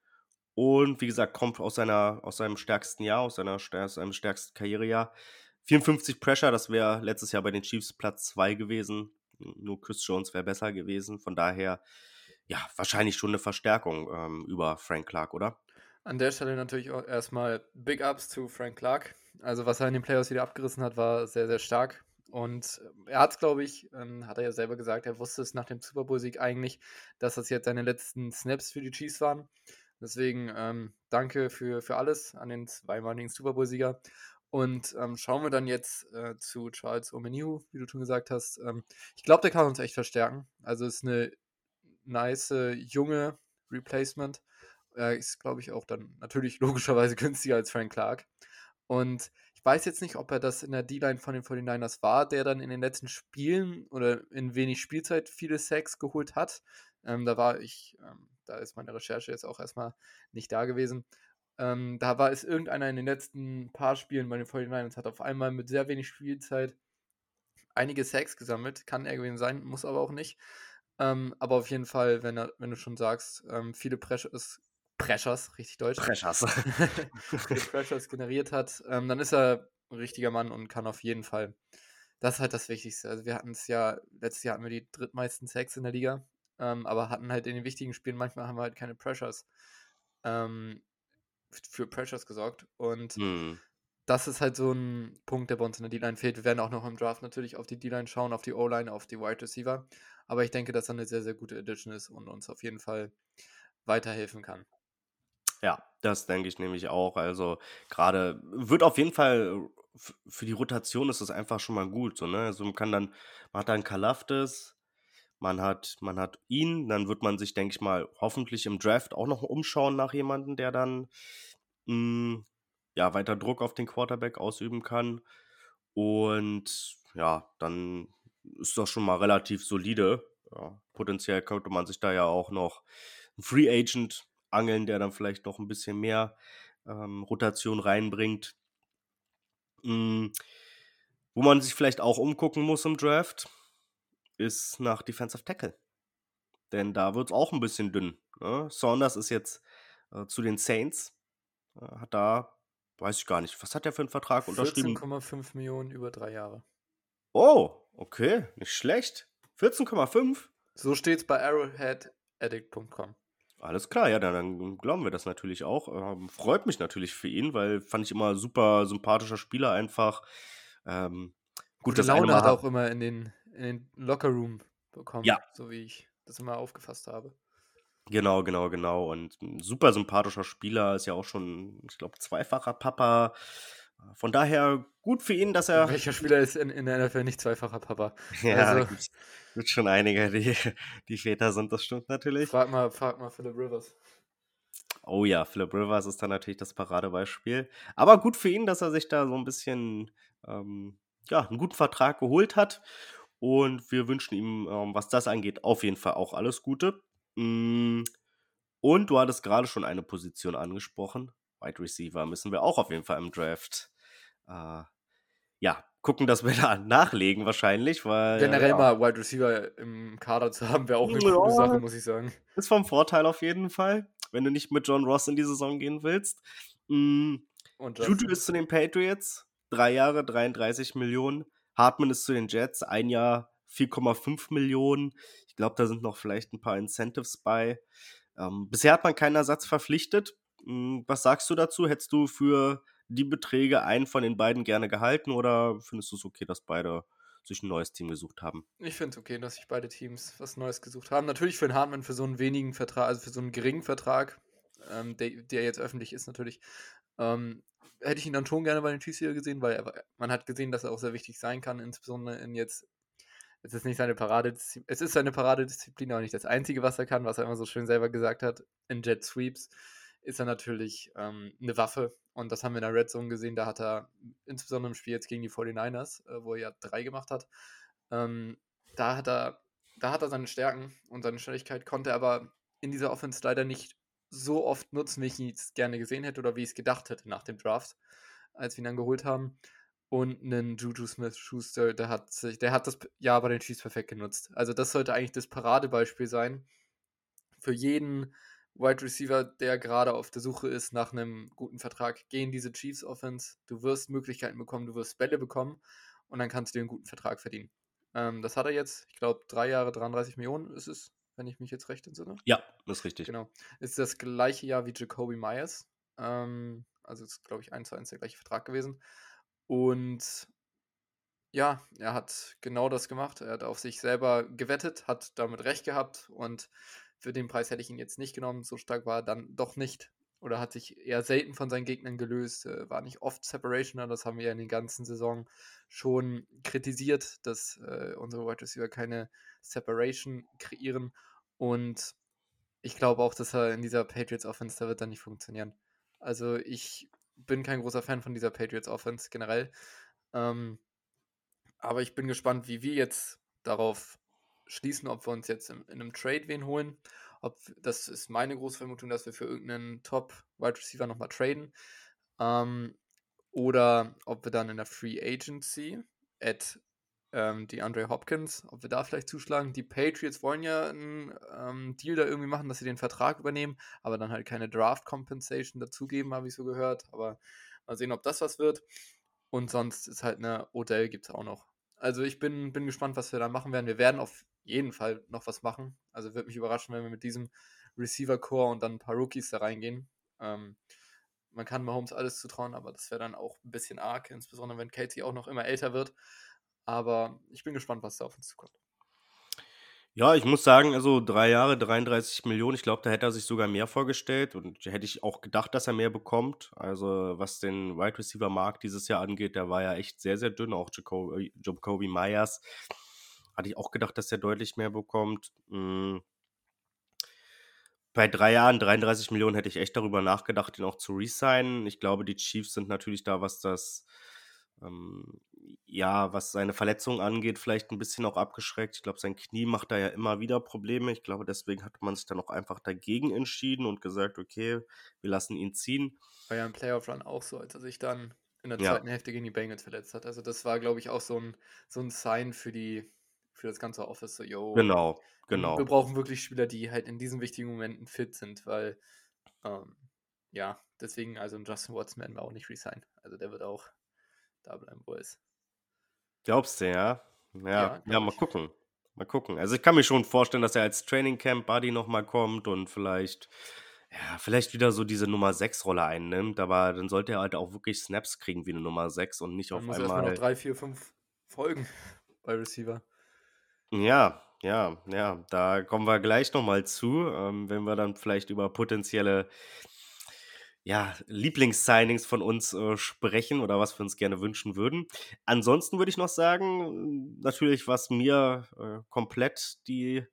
[SPEAKER 1] Und wie gesagt, kommt aus, seiner, aus seinem stärksten Jahr, aus, seiner, aus seinem stärksten Karrierejahr. 54 Pressure, das wäre letztes Jahr bei den Chiefs Platz 2 gewesen. Nur Chris Jones wäre besser gewesen. Von daher, ja, wahrscheinlich schon eine Verstärkung ähm, über Frank Clark, oder?
[SPEAKER 2] An der Stelle natürlich auch erstmal Big Ups zu Frank Clark. Also was er in den Playoffs wieder abgerissen hat, war sehr, sehr stark. Und er hat es, glaube ich, ähm, hat er ja selber gesagt, er wusste es nach dem Super Bowl-Sieg eigentlich, dass das jetzt seine letzten Snaps für die Chiefs waren. Deswegen ähm, danke für, für alles an den zweimaligen Super Bowl-Sieger. Und ähm, schauen wir dann jetzt äh, zu Charles Omeniu, wie du schon gesagt hast. Ähm, ich glaube, der kann uns echt verstärken. Also ist eine nice, junge Replacement. Er ist, glaube ich, auch dann natürlich logischerweise günstiger als Frank Clark. Und ich weiß jetzt nicht, ob er das in der D-Line von den 49ers war, der dann in den letzten Spielen oder in wenig Spielzeit viele Sacks geholt hat. Ähm, da war ich, ähm, da ist meine Recherche jetzt auch erstmal nicht da gewesen. Ähm, da war es irgendeiner in den letzten paar Spielen bei den 49ers, hat auf einmal mit sehr wenig Spielzeit einige Sacks gesammelt. Kann er gewesen sein, muss aber auch nicht. Ähm, aber auf jeden Fall, wenn, er, wenn du schon sagst, ähm, viele Pressures, Pressures, richtig deutsch,
[SPEAKER 1] Pressures.
[SPEAKER 2] Pressures generiert hat, ähm, dann ist er ein richtiger Mann und kann auf jeden Fall. Das ist halt das Wichtigste. Also wir hatten es ja, letztes Jahr hatten wir die drittmeisten Sacks in der Liga, ähm, aber hatten halt in den wichtigen Spielen manchmal haben wir halt keine Pressures ähm, für Pressures gesorgt. Und
[SPEAKER 1] hm.
[SPEAKER 2] das ist halt so ein Punkt, der bei uns in der D-Line fehlt. Wir werden auch noch im Draft natürlich auf die D-Line schauen, auf die O-Line, auf die Wide Receiver. Aber ich denke, dass er eine sehr, sehr gute Edition ist und uns auf jeden Fall weiterhelfen kann.
[SPEAKER 1] Ja, das denke ich nämlich auch. Also gerade wird auf jeden Fall für die Rotation ist das einfach schon mal gut. So, ne? Also man kann dann, man hat dann Kalaftis, man hat, man hat ihn, dann wird man sich, denke ich mal, hoffentlich im Draft auch noch umschauen nach jemandem, der dann mh, hm, ja, weiter Druck auf den Quarterback ausüben kann. Und ja, dann ist das schon mal relativ solide. Ja, potenziell könnte man sich da ja auch noch einen Free Agent angeln, der dann vielleicht noch ein bisschen mehr ähm, Rotation reinbringt. Mhm. Wo man sich vielleicht auch umgucken muss im Draft, ist nach Defensive Tackle. Denn da wird es auch ein bisschen dünn. Ne? Saunders ist jetzt äh, zu den Saints, äh, hat da Weiß ich gar nicht. Was hat der für einen Vertrag unterschrieben?
[SPEAKER 2] 14,5 Millionen über drei Jahre.
[SPEAKER 1] Oh, okay, nicht schlecht. 14,5?
[SPEAKER 2] So steht es bei arrowheadaddict.com.
[SPEAKER 1] Alles klar, ja, dann, dann, glauben wir das natürlich auch. Ähm, freut mich natürlich für ihn, weil fand ich immer super sympathischer Spieler einfach. Ähm,
[SPEAKER 2] gut, Gute das Laune hat er auch immer in den, in den Lockerroom bekommen,
[SPEAKER 1] ja.
[SPEAKER 2] so wie ich das immer aufgefasst habe.
[SPEAKER 1] Genau, genau, genau. Und 'n super sympathischer Spieler, ist ja auch schon, ich glaube, zweifacher Papa. Von daher gut für ihn, dass er.
[SPEAKER 2] Welcher Spieler ist in, in der NFL nicht zweifacher Papa?
[SPEAKER 1] Ja, also, gibt, gibt schon einige, die, die Väter sind, das stimmt natürlich.
[SPEAKER 2] Frag mal, frag mal Philip Rivers.
[SPEAKER 1] Oh ja, Philip Rivers ist dann natürlich das Paradebeispiel. Aber gut für ihn, dass er sich da so ein bisschen, ähm, ja, einen guten Vertrag geholt hat. Und wir wünschen ihm, ähm, was das angeht, auf jeden Fall auch alles Gute. Mm, und du hattest gerade schon eine Position angesprochen. Wide Receiver müssen wir auch auf jeden Fall im Draft. Äh, ja, gucken, dass wir da nachlegen wahrscheinlich, weil.
[SPEAKER 2] Generell
[SPEAKER 1] ja,
[SPEAKER 2] mal Wide Receiver im Kader zu haben, wäre auch eine ja, gute Sache, muss ich sagen.
[SPEAKER 1] Ist vom Vorteil auf jeden Fall, wenn du nicht mit John Ross in die Saison gehen willst. Mhm. Und Juju ist zu den Patriots, drei Jahre, 33 Millionen. Hartman ist zu den Jets, ein Jahr, 4,5 Millionen. Ich glaube, da sind noch vielleicht ein paar Incentives bei. Ähm, bisher hat man keinen Ersatz verpflichtet. Hm, was sagst du dazu? Hättest du für die Beträge einen von den beiden gerne gehalten oder findest du es okay, dass beide sich ein neues Team gesucht haben?
[SPEAKER 2] Ich finde es okay, dass sich beide Teams was Neues gesucht haben. Natürlich für den Hartmann für so einen wenigen Vertrag, also für so einen geringen Vertrag, ähm, der, der, jetzt öffentlich ist natürlich, ähm, hätte ich ihn dann schon gerne bei den Chiefs hier gesehen, weil er, man hat gesehen, dass er auch sehr wichtig sein kann, insbesondere in jetzt es ist nicht seine Paradedisziplin, es ist seine Paradedisziplin, aber nicht das Einzige, was er kann, was er immer so schön selber gesagt hat. In Jet Sweeps ist er natürlich ähm, eine Waffe und das haben wir in der Red Zone gesehen. Da hat er, insbesondere im Spiel jetzt gegen die 49ers, äh, wo er ja drei gemacht hat, ähm, da hat er, da hat er seine Stärken und seine Schnelligkeit, konnte er aber in dieser Offense leider nicht so oft nutzen, wie ich es gerne gesehen hätte oder wie ich es gedacht hätte nach dem Draft, als wir ihn dann geholt haben und einen Juju Smith-Schuster, der hat sich, der hat das Jahr bei den Chiefs perfekt genutzt. Also das sollte eigentlich das Paradebeispiel sein für jeden Wide Receiver, der gerade auf der Suche ist nach einem guten Vertrag. Geh in diese Chiefs Offense, du wirst Möglichkeiten bekommen, du wirst Bälle bekommen und dann kannst du dir einen guten Vertrag verdienen. Ähm, das hat er jetzt, ich glaube, drei Jahre 33 Millionen ist es, wenn ich mich jetzt recht entsinne.
[SPEAKER 1] Ja, das ist richtig.
[SPEAKER 2] Genau. Ist das gleiche Jahr wie Jacoby Myers. Ähm, also ist, glaube ich, eins zu eins der gleiche Vertrag gewesen. Und ja, er hat genau das gemacht. Er hat auf sich selber gewettet, hat damit recht gehabt und für den Preis hätte ich ihn jetzt nicht genommen. So stark war er dann doch nicht oder hat sich eher selten von seinen Gegnern gelöst, äh, war nicht oft Separationer. Das haben wir ja in den ganzen Saison schon kritisiert, dass äh, unsere Wide Receiver keine Separation kreieren. Und ich glaube auch, dass er in dieser Patriots Offense, da wird dann nicht funktionieren. Also ich bin kein großer Fan von dieser Patriots Offense generell. Ähm, aber ich bin gespannt, wie wir jetzt darauf schließen, ob wir uns jetzt in, in, einem Trade wen holen. Ob, das ist meine große Vermutung, dass wir für irgendeinen Top-Wide Receiver nochmal traden. Ähm, oder ob wir dann in der Free Agency at ähm, die Andre Hopkins, ob wir da vielleicht zuschlagen. Die Patriots wollen ja einen ähm, Deal da irgendwie machen, dass sie den Vertrag übernehmen, aber dann halt keine Draft Compensation dazugeben, habe ich so gehört. Aber mal sehen, ob das was wird. Und sonst ist halt eine Odell gibt es auch noch. Also ich bin, bin gespannt, was wir da machen werden. Wir werden auf jeden Fall noch was machen. Also wird mich überraschen, wenn wir mit diesem Receiver-Core und dann ein paar Rookies da reingehen. Ähm, man kann Mahomes alles zutrauen, aber das wäre dann auch ein bisschen arg, insbesondere wenn Katie auch noch immer älter wird. Aber ich bin gespannt, was da auf uns zukommt.
[SPEAKER 1] Ja, ich muss sagen, also drei Jahre, 33 Millionen, ich glaube, da hätte er sich sogar mehr vorgestellt und hätte ich auch gedacht, dass er mehr bekommt. Also was den Wide Receiver Markt dieses Jahr angeht, der war ja echt sehr, sehr dünn. Auch Jacoby, Jacoby Myers hatte ich auch gedacht, dass er deutlich mehr bekommt. Mhm. Bei drei Jahren, 33 Millionen, hätte ich echt darüber nachgedacht, ihn auch zu resignen. Ich glaube, die Chiefs sind natürlich da, was das ähm, ja, was seine Verletzung angeht, vielleicht ein bisschen auch abgeschreckt. Ich glaube, sein Knie macht da ja immer wieder Probleme. Ich glaube, deswegen hat man sich dann auch einfach dagegen entschieden und gesagt, okay, wir lassen ihn ziehen.
[SPEAKER 2] War ja im Playoff-Run auch so, als er sich dann in der ja. zweiten Hälfte gegen die Bengals verletzt hat. Also das war, glaube ich, auch so ein, so ein Sign für die, für das ganze Office, so, yo.
[SPEAKER 1] Genau, genau.
[SPEAKER 2] Wir brauchen wirklich Spieler, die halt in diesen wichtigen Momenten fit sind, weil, ähm, ja, deswegen, also Justin Watson werden wir auch nicht resignen. Also der wird auch da bleiben, wo er ist.
[SPEAKER 1] Glaubst du, ja? Ja, ja, ja mal ich. gucken. Mal gucken. Also ich kann mir schon vorstellen, dass er als Training Camp Buddy nochmal kommt und vielleicht, ja, vielleicht wieder so diese Nummer 6 Rolle einnimmt, aber dann sollte er halt auch wirklich Snaps kriegen wie eine Nummer 6 und nicht
[SPEAKER 2] dann
[SPEAKER 1] auf
[SPEAKER 2] muss
[SPEAKER 1] einmal.
[SPEAKER 2] Erstmal noch drei, vier, fünf Folgen bei Receiver.
[SPEAKER 1] Ja, ja, ja, da kommen wir gleich nochmal zu, ähm, wenn wir dann vielleicht über potenzielle ja, Lieblingssignings von uns äh, sprechen oder was wir uns gerne wünschen würden. Ansonsten würde ich noch sagen, natürlich, was mir äh, komplett die,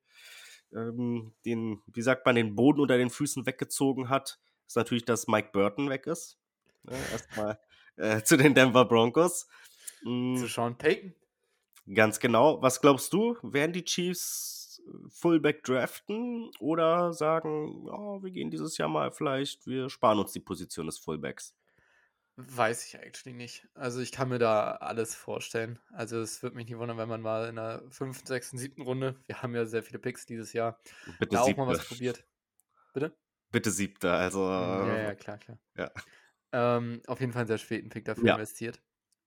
[SPEAKER 1] ähm, den, wie sagt man, den Boden unter den Füßen weggezogen hat, ist natürlich, dass Mike Burton weg ist. Ja, Erstmal äh, zu den Denver Broncos.
[SPEAKER 2] Mhm. Zu Sean Payton.
[SPEAKER 1] Ganz genau. Was glaubst du? Werden die Chiefs Fullback draften oder sagen, ja, wir gehen dieses Jahr mal vielleicht, wir sparen uns die Position des Fullbacks?
[SPEAKER 2] Weiß ich eigentlich nicht. Also ich kann mir da alles vorstellen. Also es würde mich nicht wundern, wenn man mal in der fünften, sechsten, siebten Runde, wir haben ja sehr viele Picks dieses Jahr,
[SPEAKER 1] Bitte
[SPEAKER 2] da
[SPEAKER 1] auch
[SPEAKER 2] mal was probiert. Bitte?
[SPEAKER 1] Bitte siebter, also.
[SPEAKER 2] Ja, ja, klar, klar.
[SPEAKER 1] Ja.
[SPEAKER 2] Ähm, auf jeden Fall einen sehr späten Pick dafür
[SPEAKER 1] Ja.
[SPEAKER 2] investiert.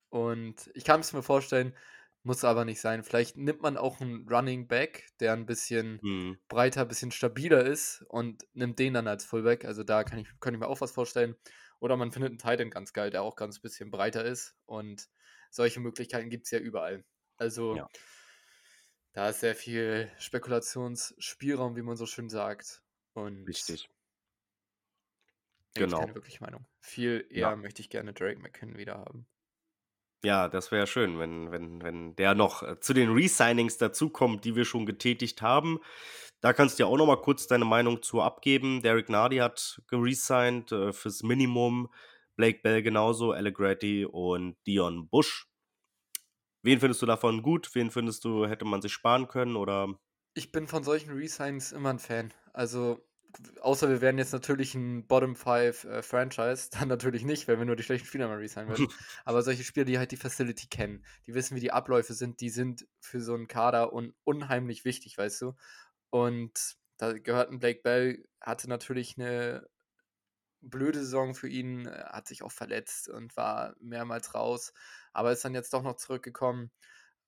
[SPEAKER 2] Und ich kann es mir vorstellen, muss aber nicht sein. Vielleicht nimmt man auch einen Running Back, der ein bisschen
[SPEAKER 1] Mhm.
[SPEAKER 2] breiter, ein bisschen stabiler ist und nimmt den dann als Fullback. Also da kann ich, kann ich mir auch was vorstellen. Oder man findet einen Titan ganz geil, der auch ganz bisschen breiter ist. Und solche Möglichkeiten gibt es ja überall. Also
[SPEAKER 1] Ja.
[SPEAKER 2] da ist sehr viel Spekulationsspielraum, wie man so schön sagt. Und
[SPEAKER 1] Richtig. Genau.
[SPEAKER 2] keine wirkliche Meinung. Viel eher
[SPEAKER 1] Ja.
[SPEAKER 2] möchte ich gerne Drake McKinnon wieder haben.
[SPEAKER 1] Ja, das wäre schön, wenn, wenn, wenn der noch äh, zu den Resignings dazukommt, die wir schon getätigt haben. Da kannst du ja auch noch mal kurz deine Meinung zu abgeben. Derek Nardi hat geresigned äh, fürs Minimum. Blake Bell genauso, Allegretti und Dion Bush. Wen findest du davon gut? Wen findest du, hätte man sich sparen können? Oder
[SPEAKER 2] Ich bin von solchen Resigns immer ein Fan. Also, außer wir wären jetzt natürlich ein Bottom 5 äh, Franchise, dann natürlich nicht, wenn wir nur die schlechten Spieler mal resignen würden. Aber solche Spieler, die halt die Facility kennen, die wissen, wie die Abläufe sind, die sind für so einen Kader un unheimlich wichtig, weißt du? Und da gehört ein Blake Bell, hatte natürlich eine blöde Saison für ihn, äh, hat sich auch verletzt und war mehrmals raus, aber ist dann jetzt doch noch zurückgekommen.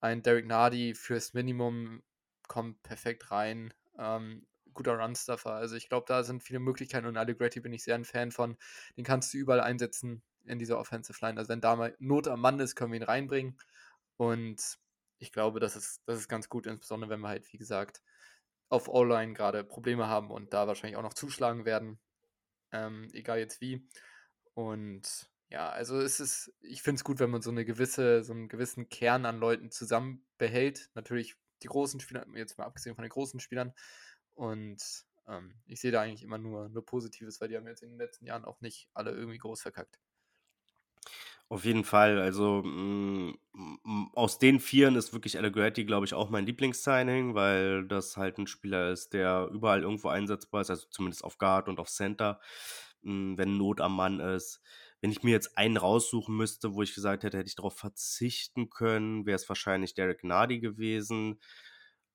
[SPEAKER 2] Ein Derek Nardi fürs Minimum kommt perfekt rein. Ähm, guter Runstuffer. Also ich glaube, da sind viele Möglichkeiten und Allegretti bin ich sehr ein Fan von. Den kannst du überall einsetzen in dieser Offensive Line. Also wenn da mal Not am Mann ist, können wir ihn reinbringen. Und ich glaube, das ist, das ist ganz gut, insbesondere wenn wir halt, wie gesagt, auf O-Line gerade Probleme haben und da wahrscheinlich auch noch zuschlagen werden. Ähm, egal jetzt wie. Und ja, also es ist, ich finde es gut, wenn man so eine gewisse, so einen gewissen Kern an Leuten zusammen behält. Natürlich die großen Spieler, jetzt mal abgesehen von den großen Spielern. Und ähm, ich sehe da eigentlich immer nur, nur Positives, weil die haben jetzt in den letzten Jahren auch nicht alle irgendwie groß verkackt.
[SPEAKER 1] Auf jeden Fall. Also mm, mm, aus den Vieren ist wirklich Allegretti, glaube ich, auch mein Lieblingssigning, weil das halt ein Spieler ist, der überall irgendwo einsetzbar ist, also zumindest auf Guard und auf Center, mm, wenn Not am Mann ist. Wenn ich mir jetzt einen raussuchen müsste, wo ich gesagt hätte, hätte ich darauf verzichten können, wäre es wahrscheinlich Derek Nardi gewesen.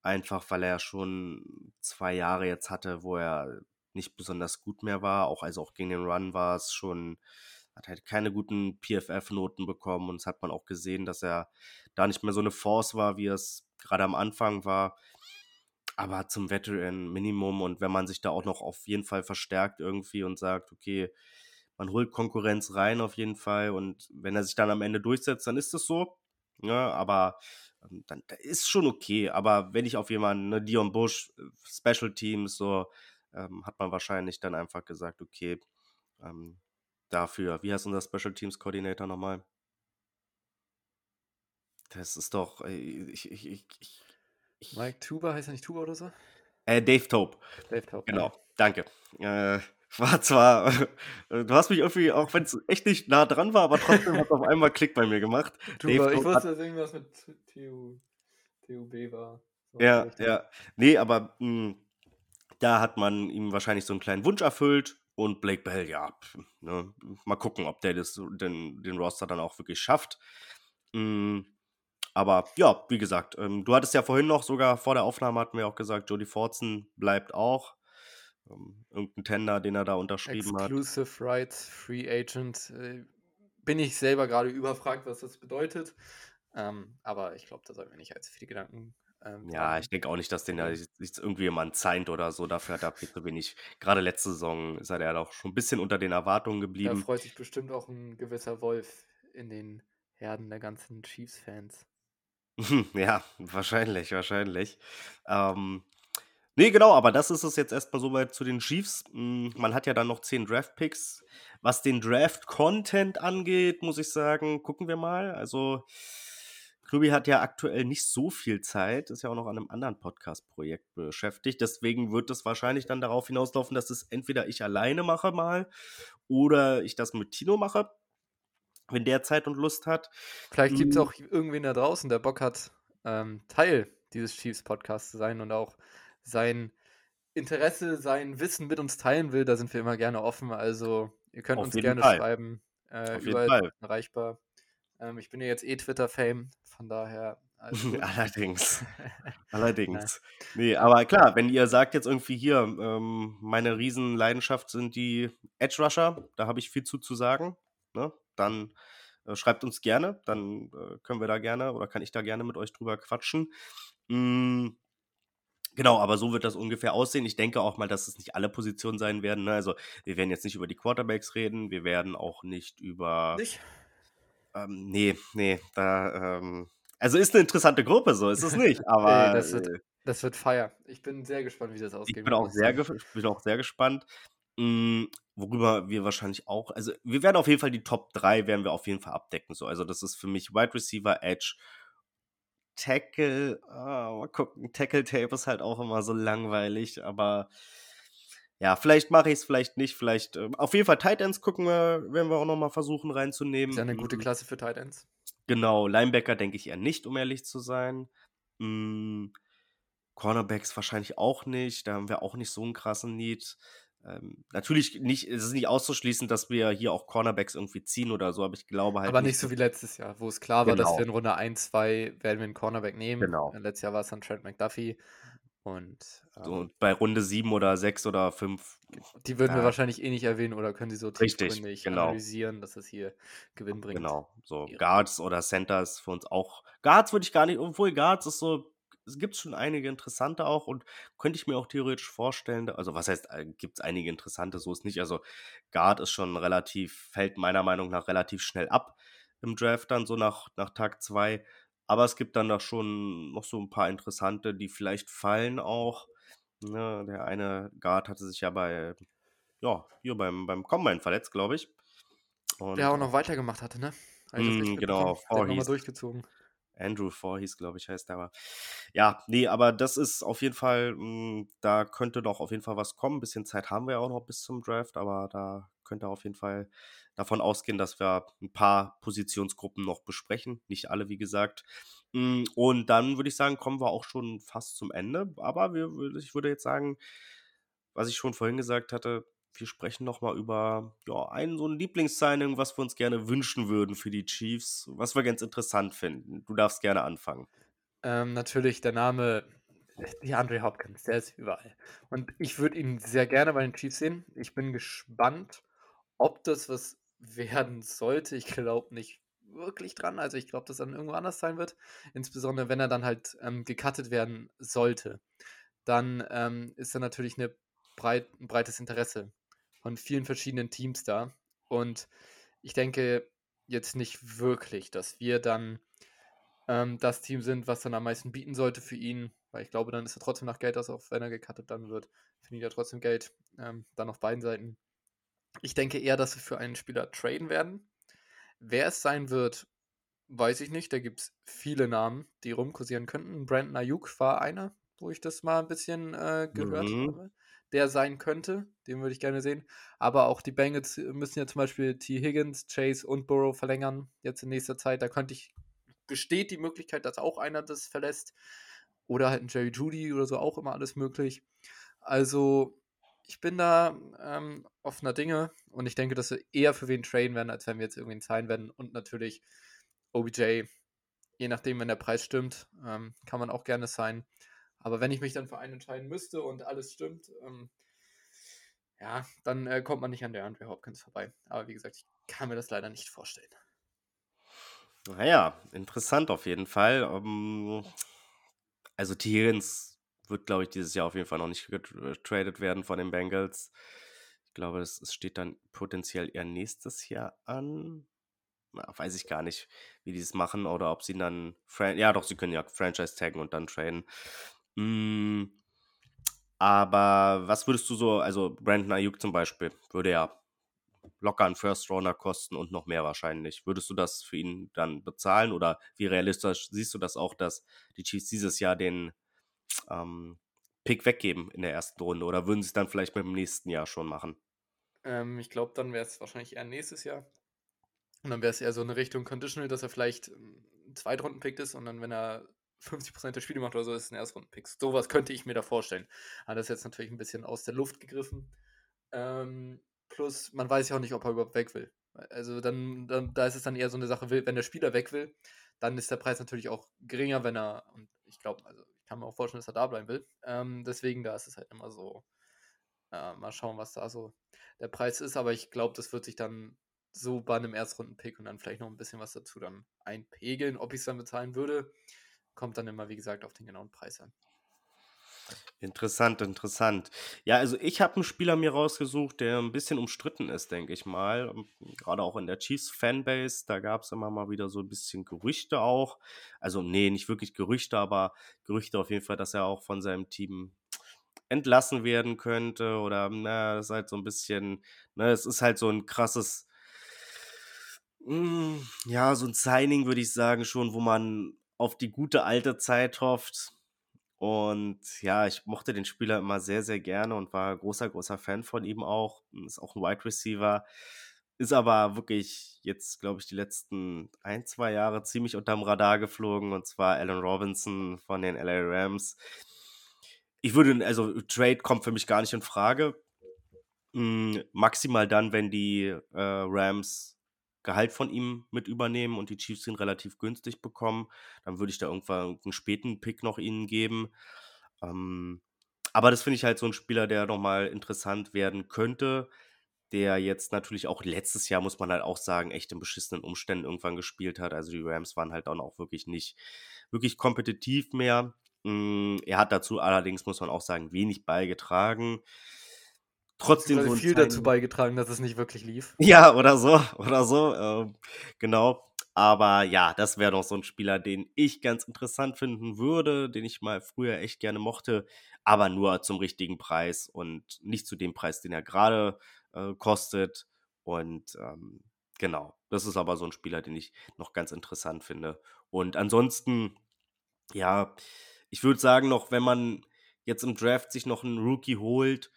[SPEAKER 1] Einfach weil er schon zwei Jahre jetzt hatte, wo er nicht besonders gut mehr war. Auch also auch gegen den Run war es schon hat halt keine guten PFF-Noten bekommen und es hat man auch gesehen, dass er da nicht mehr so eine Force war, wie es gerade am Anfang war. Aber zum Veteran Minimum und wenn man sich da auch noch auf jeden Fall verstärkt irgendwie und sagt, okay, man holt Konkurrenz rein auf jeden Fall und wenn er sich dann am Ende durchsetzt, dann ist es so. Ja, aber ähm, dann ist schon okay. Aber wenn ich auf jemanden, ne, Dion Bush, äh, Special Teams, so, ähm, hat man wahrscheinlich dann einfach gesagt, okay, ähm, dafür, wie heißt unser Special Teams Coordinator nochmal? Das ist doch, äh, ich, ich, ich,
[SPEAKER 2] ich, Mike Tuba, heißt er nicht Tuba oder so?
[SPEAKER 1] Äh, Dave Tope.
[SPEAKER 2] Dave Tope.
[SPEAKER 1] Genau, ja. danke. Äh, war zwar, du hast mich irgendwie, auch wenn es echt nicht nah dran war, aber trotzdem hat auf einmal Klick bei mir gemacht.
[SPEAKER 2] Tuba, ich wusste, dass irgendwas mit TU, TUB war.
[SPEAKER 1] So ja, ja. Nee, aber mh, hm, da hat man ihm wahrscheinlich so einen kleinen Wunsch erfüllt und Blake Bell, ja, ne, mal gucken, ob der das, den, den Roster dann auch wirklich schafft. Mhm. Aber ja, wie gesagt, ähm, du hattest ja vorhin noch sogar vor der Aufnahme hatten wir auch gesagt, Jody Fortson bleibt auch. Ähm, irgendein Tender, den er da unterschrieben
[SPEAKER 2] Exclusive
[SPEAKER 1] hat.
[SPEAKER 2] Exclusive Rights, Free Agent. Äh, bin ich selber gerade überfragt, was das bedeutet. Ähm, aber ich glaube, da sollten wir nicht allzu viele Gedanken.
[SPEAKER 1] Ähm, ja, ich denke auch nicht, dass den ja sich irgendwie jemand zeigt oder so. Dafür hat er viel zu wenig. Gerade letzte Saison ist er ja doch schon ein bisschen unter den Erwartungen geblieben.
[SPEAKER 2] Da freut sich bestimmt auch ein gewisser Wolf in den Herden der ganzen Chiefs-Fans.
[SPEAKER 1] Ja, wahrscheinlich, wahrscheinlich. Ähm, ne, genau, aber das ist es jetzt erstmal soweit zu den Chiefs. Hm, man hat ja dann noch 10 Draft-Picks. Was den Draft-Content angeht, muss ich sagen, gucken wir mal. Also, Klubi hat ja aktuell nicht so viel Zeit, ist ja auch noch an einem anderen Podcast-Projekt beschäftigt. Deswegen wird es wahrscheinlich dann darauf hinauslaufen, dass es entweder ich alleine mache mal oder ich das mit Tino mache wenn der Zeit und Lust hat.
[SPEAKER 2] Vielleicht gibt es hm. auch irgendwen da draußen, der Bock hat, ähm, Teil dieses Chiefs-Podcasts zu sein und auch sein Interesse, sein Wissen mit uns teilen will. Da sind wir immer gerne offen. Also ihr könnt Auf uns gerne Fall. schreiben. Äh, Auf jeden Fall. erreichbar. Ähm, ich bin ja jetzt eh Twitter-Fame, von daher.
[SPEAKER 1] Also Allerdings. Allerdings. Nee, aber klar, wenn ihr sagt jetzt irgendwie hier, ähm, meine Riesenleidenschaft sind die Edge Rusher, da habe ich viel zu zu sagen. Ne? dann äh, schreibt uns gerne. Dann äh, können wir da gerne oder kann ich da gerne mit euch drüber quatschen. Mm, Genau, aber so wird das ungefähr aussehen. Ich denke auch mal, dass es nicht alle Positionen sein werden. Ne? Also wir werden jetzt nicht über die Quarterbacks reden, wir werden auch nicht über.
[SPEAKER 2] Nicht?
[SPEAKER 1] Ähm, nee, nee, da. Ähm, also ist eine interessante Gruppe, so ist es nicht. Aber
[SPEAKER 2] nee, das, wird, äh, das wird feier. Ich bin sehr gespannt, wie das ausgeht.
[SPEAKER 1] Ich bin auch sehr, bin auch sehr gespannt. Hm, worüber wir wahrscheinlich auch, also wir werden auf jeden Fall die Top 3 werden wir auf jeden Fall abdecken. So. Also das ist für mich Wide Receiver, Edge, Tackle, oh, mal gucken, Tackle Tape ist halt auch immer so langweilig, aber ja, vielleicht mache ich es, vielleicht nicht, vielleicht, äh, auf jeden Fall Tight Ends gucken wir, werden wir auch nochmal versuchen reinzunehmen. Ist
[SPEAKER 2] ja eine gute hm. Klasse für Tight Ends.
[SPEAKER 1] Genau, Linebacker denke ich eher nicht, um ehrlich zu sein. Hm, Cornerbacks wahrscheinlich auch nicht, da haben wir auch nicht so einen krassen Need. Ähm, natürlich nicht, es ist nicht auszuschließen, dass wir hier auch Cornerbacks irgendwie ziehen oder so, aber ich glaube halt.
[SPEAKER 2] Aber nicht, so wie letztes Jahr, wo es klar war, dass wir genau. in Runde 1, 2 werden wir einen Cornerback nehmen.
[SPEAKER 1] Genau.
[SPEAKER 2] Letztes Jahr war es dann Trent McDuffie. Und,
[SPEAKER 1] so, und ähm bei Runde 7 oder 6 oder 5.
[SPEAKER 2] Die würden wir wahrscheinlich eh nicht erwähnen oder können sie so
[SPEAKER 1] tiefgründig genau.
[SPEAKER 2] analysieren, dass es hier Gewinn bringt.
[SPEAKER 1] Genau, so Guards oder Centers für uns auch. Guards würde ich gar nicht, obwohl Guards ist so es gibt schon einige interessante auch und könnte ich mir auch theoretisch vorstellen, also was heißt, äh, gibt es einige interessante, so ist nicht. Also Guard ist schon relativ, fällt meiner Meinung nach relativ schnell ab im Draft dann, so nach, nach Tag 2. Aber es gibt dann da schon noch so ein paar interessante, die vielleicht fallen auch. Ne, der eine Guard hatte sich ja bei, ja, hier beim, beim Combine verletzt, glaube ich.
[SPEAKER 2] Und, der auch noch weitergemacht hatte, ne?
[SPEAKER 1] Also mm, genau,
[SPEAKER 2] Vorhies. durchgezogen.
[SPEAKER 1] Andrew Voorhees, glaube ich, heißt der aber. Ja, nee, aber das ist auf jeden Fall, mh, hm, da könnte noch auf jeden Fall was kommen. Ein bisschen Zeit haben wir ja auch noch bis zum Draft, aber da könnte auf jeden Fall davon ausgehen, dass wir ein paar Positionsgruppen noch besprechen. Nicht alle, wie gesagt. Hm, und dann würde ich sagen, kommen wir auch schon fast zum Ende. Aber wir, ich würde jetzt sagen, was ich schon vorhin gesagt hatte, wir sprechen nochmal über ja, einen so ein Lieblingssigning, was wir uns gerne wünschen würden für die Chiefs, was wir ganz interessant finden. Du darfst gerne anfangen.
[SPEAKER 2] Ähm, natürlich der Name DeAndre Hopkins, der ist überall. Und ich würde ihn sehr gerne bei den Chiefs sehen. Ich bin gespannt, ob das was werden sollte. Ich glaube nicht wirklich dran. Also ich glaube, dass dann irgendwo anders sein wird. Insbesondere wenn er dann halt ähm, gecuttet werden sollte. Dann ähm, ist da natürlich eine breit, ein breites Interesse von vielen verschiedenen Teams da. Und ich denke jetzt nicht wirklich, dass wir dann ähm, das Team sind, was dann am meisten bieten sollte für ihn, weil ich glaube, dann ist er trotzdem nach Geld aus, auch wenn er gecuttet dann wird, findet er trotzdem Geld, ähm, dann auf beiden Seiten. Ich denke eher, dass wir für einen Spieler traden werden. Wer es sein wird, weiß ich nicht. Da gibt es viele Namen, die rumkursieren könnten. Brandon Ayuk war einer, wo ich das mal ein bisschen äh, gehört mhm. habe. Der sein könnte, den würde ich gerne sehen. Aber auch die Bengals müssen ja zum Beispiel T. Higgins, Chase und Burrow verlängern jetzt in nächster Zeit. Da könnte ich, besteht die Möglichkeit, dass auch einer das verlässt. Oder halt ein Jerry Judy oder so, auch immer alles möglich. Also, ich bin da ähm, offener Dinge und ich denke, dass wir eher für wen traden werden, als wenn wir jetzt irgendwie zahlen werden. Und natürlich OBJ, je nachdem, wenn der Preis stimmt, ähm, kann man auch gerne sein. Aber wenn ich mich dann für einen entscheiden müsste und alles stimmt, ähm, ja, dann äh, kommt man nicht an der Andre Hopkins vorbei. Aber wie gesagt, ich kann mir das leider nicht vorstellen.
[SPEAKER 1] Naja, interessant auf jeden Fall. Um, ähm, also Higgins wird, glaube ich, dieses Jahr auf jeden Fall noch nicht getradet werden von den Bengals. Ich glaube, es steht dann potenziell eher nächstes Jahr an. Na, weiß ich gar nicht, wie die es machen oder ob sie dann. Fran ja, doch, sie können ja Franchise taggen und dann traden. Mm, aber was würdest du so, also Brandon Ayuk zum Beispiel, würde ja locker einen First Runner kosten und noch mehr wahrscheinlich. Würdest du das für ihn dann bezahlen oder wie realistisch siehst du das auch, dass die Chiefs dieses Jahr den ähm, Pick weggeben in der ersten Runde oder würden sie es dann vielleicht mit dem nächsten Jahr schon machen?
[SPEAKER 2] Ähm, ich glaube, dann wäre es wahrscheinlich eher nächstes Jahr. Und dann wäre es eher so eine Richtung Conditional, dass er vielleicht ein Zweitrunden-Pick ist und dann, wenn er 50% der Spiele macht oder so, ist ein Erstrunden-Pick. Sowas könnte ich mir da vorstellen. Aber das ist jetzt natürlich ein bisschen aus der Luft gegriffen. Ähm, plus, man weiß ja auch nicht, ob er überhaupt weg will. Also dann, dann, da ist es dann eher so eine Sache, wenn der Spieler weg will, dann ist der Preis natürlich auch geringer, wenn er, und ich glaube, also ich kann mir auch vorstellen, dass er da bleiben will. Ähm, deswegen, da ist es halt immer so, äh, mal schauen, was da so der Preis ist, aber ich glaube, das wird sich dann so bei einem Erstrunden-Pick und dann vielleicht noch ein bisschen was dazu dann einpegeln. Ob ich es dann bezahlen würde, kommt dann immer, wie gesagt, auf den genauen Preis an.
[SPEAKER 1] Interessant, interessant. Ja, also ich habe einen Spieler mir rausgesucht, der ein bisschen umstritten ist, denke ich mal. Gerade auch in der Chiefs-Fanbase, da gab es immer mal wieder so ein bisschen Gerüchte auch. Also, nee, nicht wirklich Gerüchte, aber Gerüchte auf jeden Fall, dass er auch von seinem Team entlassen werden könnte. Oder, na, das ist halt so ein bisschen, ne, es ist halt so ein krasses hm, ja, so ein Signing würde ich sagen schon, wo man auf die gute alte Zeit hofft. Und ja, ich mochte den Spieler immer sehr, sehr gerne und war großer, großer Fan von ihm auch. Ist auch ein Wide Receiver. Ist aber wirklich jetzt, glaube ich, die letzten ein, zwei Jahre ziemlich unterm Radar geflogen. Und zwar Alan Robinson von den LA Rams. Ich würde, also Trade kommt für mich gar nicht in Frage. Hm, maximal dann, wenn die äh, Rams Gehalt von ihm mit übernehmen und die Chiefs ihn relativ günstig bekommen, dann würde ich da irgendwann einen späten Pick noch ihnen geben. Ähm, aber das finde ich halt so ein Spieler, der nochmal interessant werden könnte, der jetzt natürlich auch letztes Jahr, muss man halt auch sagen, echt in beschissenen Umständen irgendwann gespielt hat. Also die Rams waren halt dann auch wirklich nicht wirklich kompetitiv mehr. Mm, er hat dazu allerdings, muss man auch sagen, wenig beigetragen
[SPEAKER 2] trotzdem so viel dazu beigetragen, dass es nicht wirklich lief.
[SPEAKER 1] Ja, oder so, oder so, ähm, genau. Aber ja, das wäre doch so ein Spieler, den ich ganz interessant finden würde, den ich mal früher echt gerne mochte, aber nur zum richtigen Preis und nicht zu dem Preis, den er gerade äh, kostet. Und ähm, genau, das ist aber so ein Spieler, den ich noch ganz interessant finde. Und ansonsten, ja, ich würde sagen, noch, wenn man jetzt im Draft sich noch einen Rookie holt,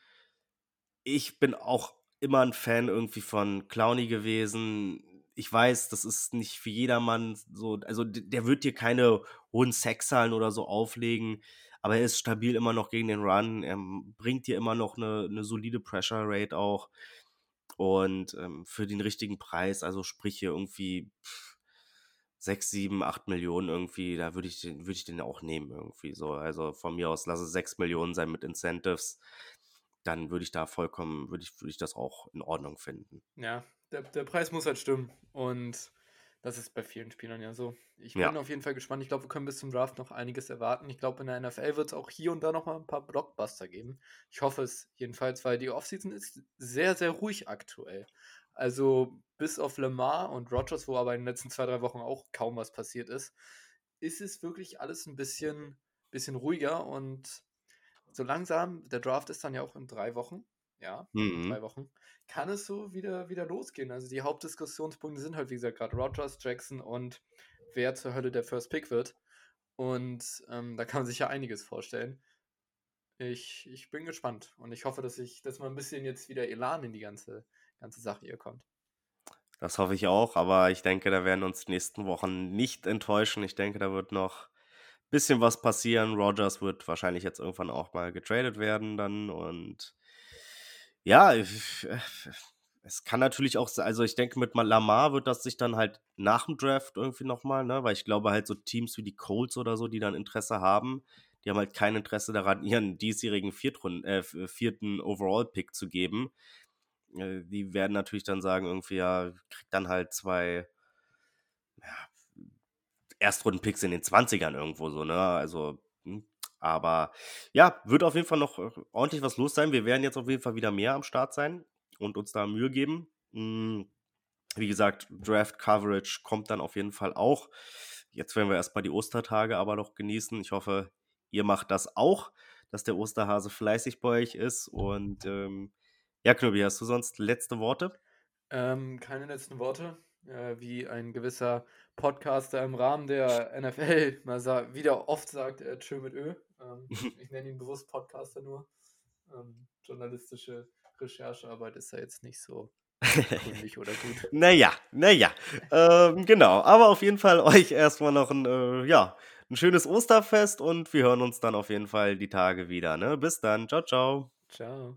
[SPEAKER 1] ich bin auch immer ein Fan irgendwie von Clowny gewesen. Ich weiß, das ist nicht für jedermann so, also der wird dir keine hohen Sexzahlen oder so auflegen, aber er ist stabil immer noch gegen den Run. Er bringt dir immer noch eine, eine solide Pressure Rate auch. Und ähm, für den richtigen Preis, also sprich hier irgendwie 6, 7, 8 Millionen irgendwie, da würde ich, würd ich den auch nehmen irgendwie so. Also von mir aus lasse 6 Millionen sein mit Incentives dann würde ich da vollkommen, würde ich, würde ich das auch in Ordnung finden.
[SPEAKER 2] Ja, der, der Preis muss halt stimmen. Und das ist bei vielen Spielern ja so. Ich bin ja. auf jeden Fall gespannt. Ich glaube, wir können bis zum Draft noch einiges erwarten. Ich glaube, in der NFL wird es auch hier und da noch mal ein paar Blockbuster geben. Ich hoffe es jedenfalls, weil die Offseason ist sehr, sehr ruhig aktuell. Also bis auf Lamar und Rogers, wo aber in den letzten zwei, drei Wochen auch kaum was passiert ist, ist es wirklich alles ein bisschen, bisschen ruhiger und so langsam, der Draft ist dann ja auch in drei Wochen, ja, in drei
[SPEAKER 1] Mhm.
[SPEAKER 2] Wochen, kann es so wieder, wieder losgehen. Also die Hauptdiskussionspunkte sind halt, wie gesagt, gerade Rogers, Jackson und wer zur Hölle der First Pick wird. Und ähm, da kann man sich ja einiges vorstellen. Ich, ich bin gespannt und ich hoffe, dass ich, dass mal ein bisschen jetzt wieder Elan in die ganze, ganze Sache hier kommt.
[SPEAKER 1] Das hoffe ich auch, aber ich denke, da werden uns die nächsten Wochen nicht enttäuschen. Ich denke, da wird noch bisschen was passieren. Rodgers wird wahrscheinlich jetzt irgendwann auch mal getradet werden dann und ja, ich- es kann natürlich auch, also ich denke, mit Lamar wird das sich dann halt nach dem Draft irgendwie nochmal, ne, weil ich glaube halt so Teams wie die Colts oder so, die dann Interesse haben, die haben halt kein Interesse daran, ihren diesjährigen Viertrun äh, vierten Overall-Pick zu geben. Äh, die werden natürlich dann sagen, irgendwie, ja, kriegt dann halt zwei Erstrunden-Picks in den 20ern irgendwo so, ne? Also, hm, aber ja, wird auf jeden Fall noch äh, ordentlich was los sein. Wir werden jetzt auf jeden Fall wieder mehr am Start sein und uns da Mühe geben. Hm, wie gesagt, Draft Coverage kommt dann auf jeden Fall auch. Jetzt werden wir erstmal die Ostertage aber noch genießen. Ich hoffe, ihr macht das auch, dass der Osterhase fleißig bei euch ist. Und ähm, ja, Knöbi, hast du sonst letzte Worte?
[SPEAKER 2] Ähm, keine letzten Worte. Äh, wie ein gewisser Podcaster im Rahmen der NFL mal sa wieder oft sagt, äh, tschö mit Ö. Ähm, ich nenne ihn bewusst Podcaster nur. Ähm, journalistische Recherchearbeit ist ja jetzt nicht so kundig oder gut.
[SPEAKER 1] Naja, naja. ähm, genau. Aber auf jeden Fall euch erstmal noch ein, äh, ja, ein schönes Osterfest und wir hören uns dann auf jeden Fall die Tage wieder. Ne? Bis dann. Ciao, ciao.
[SPEAKER 2] Ciao.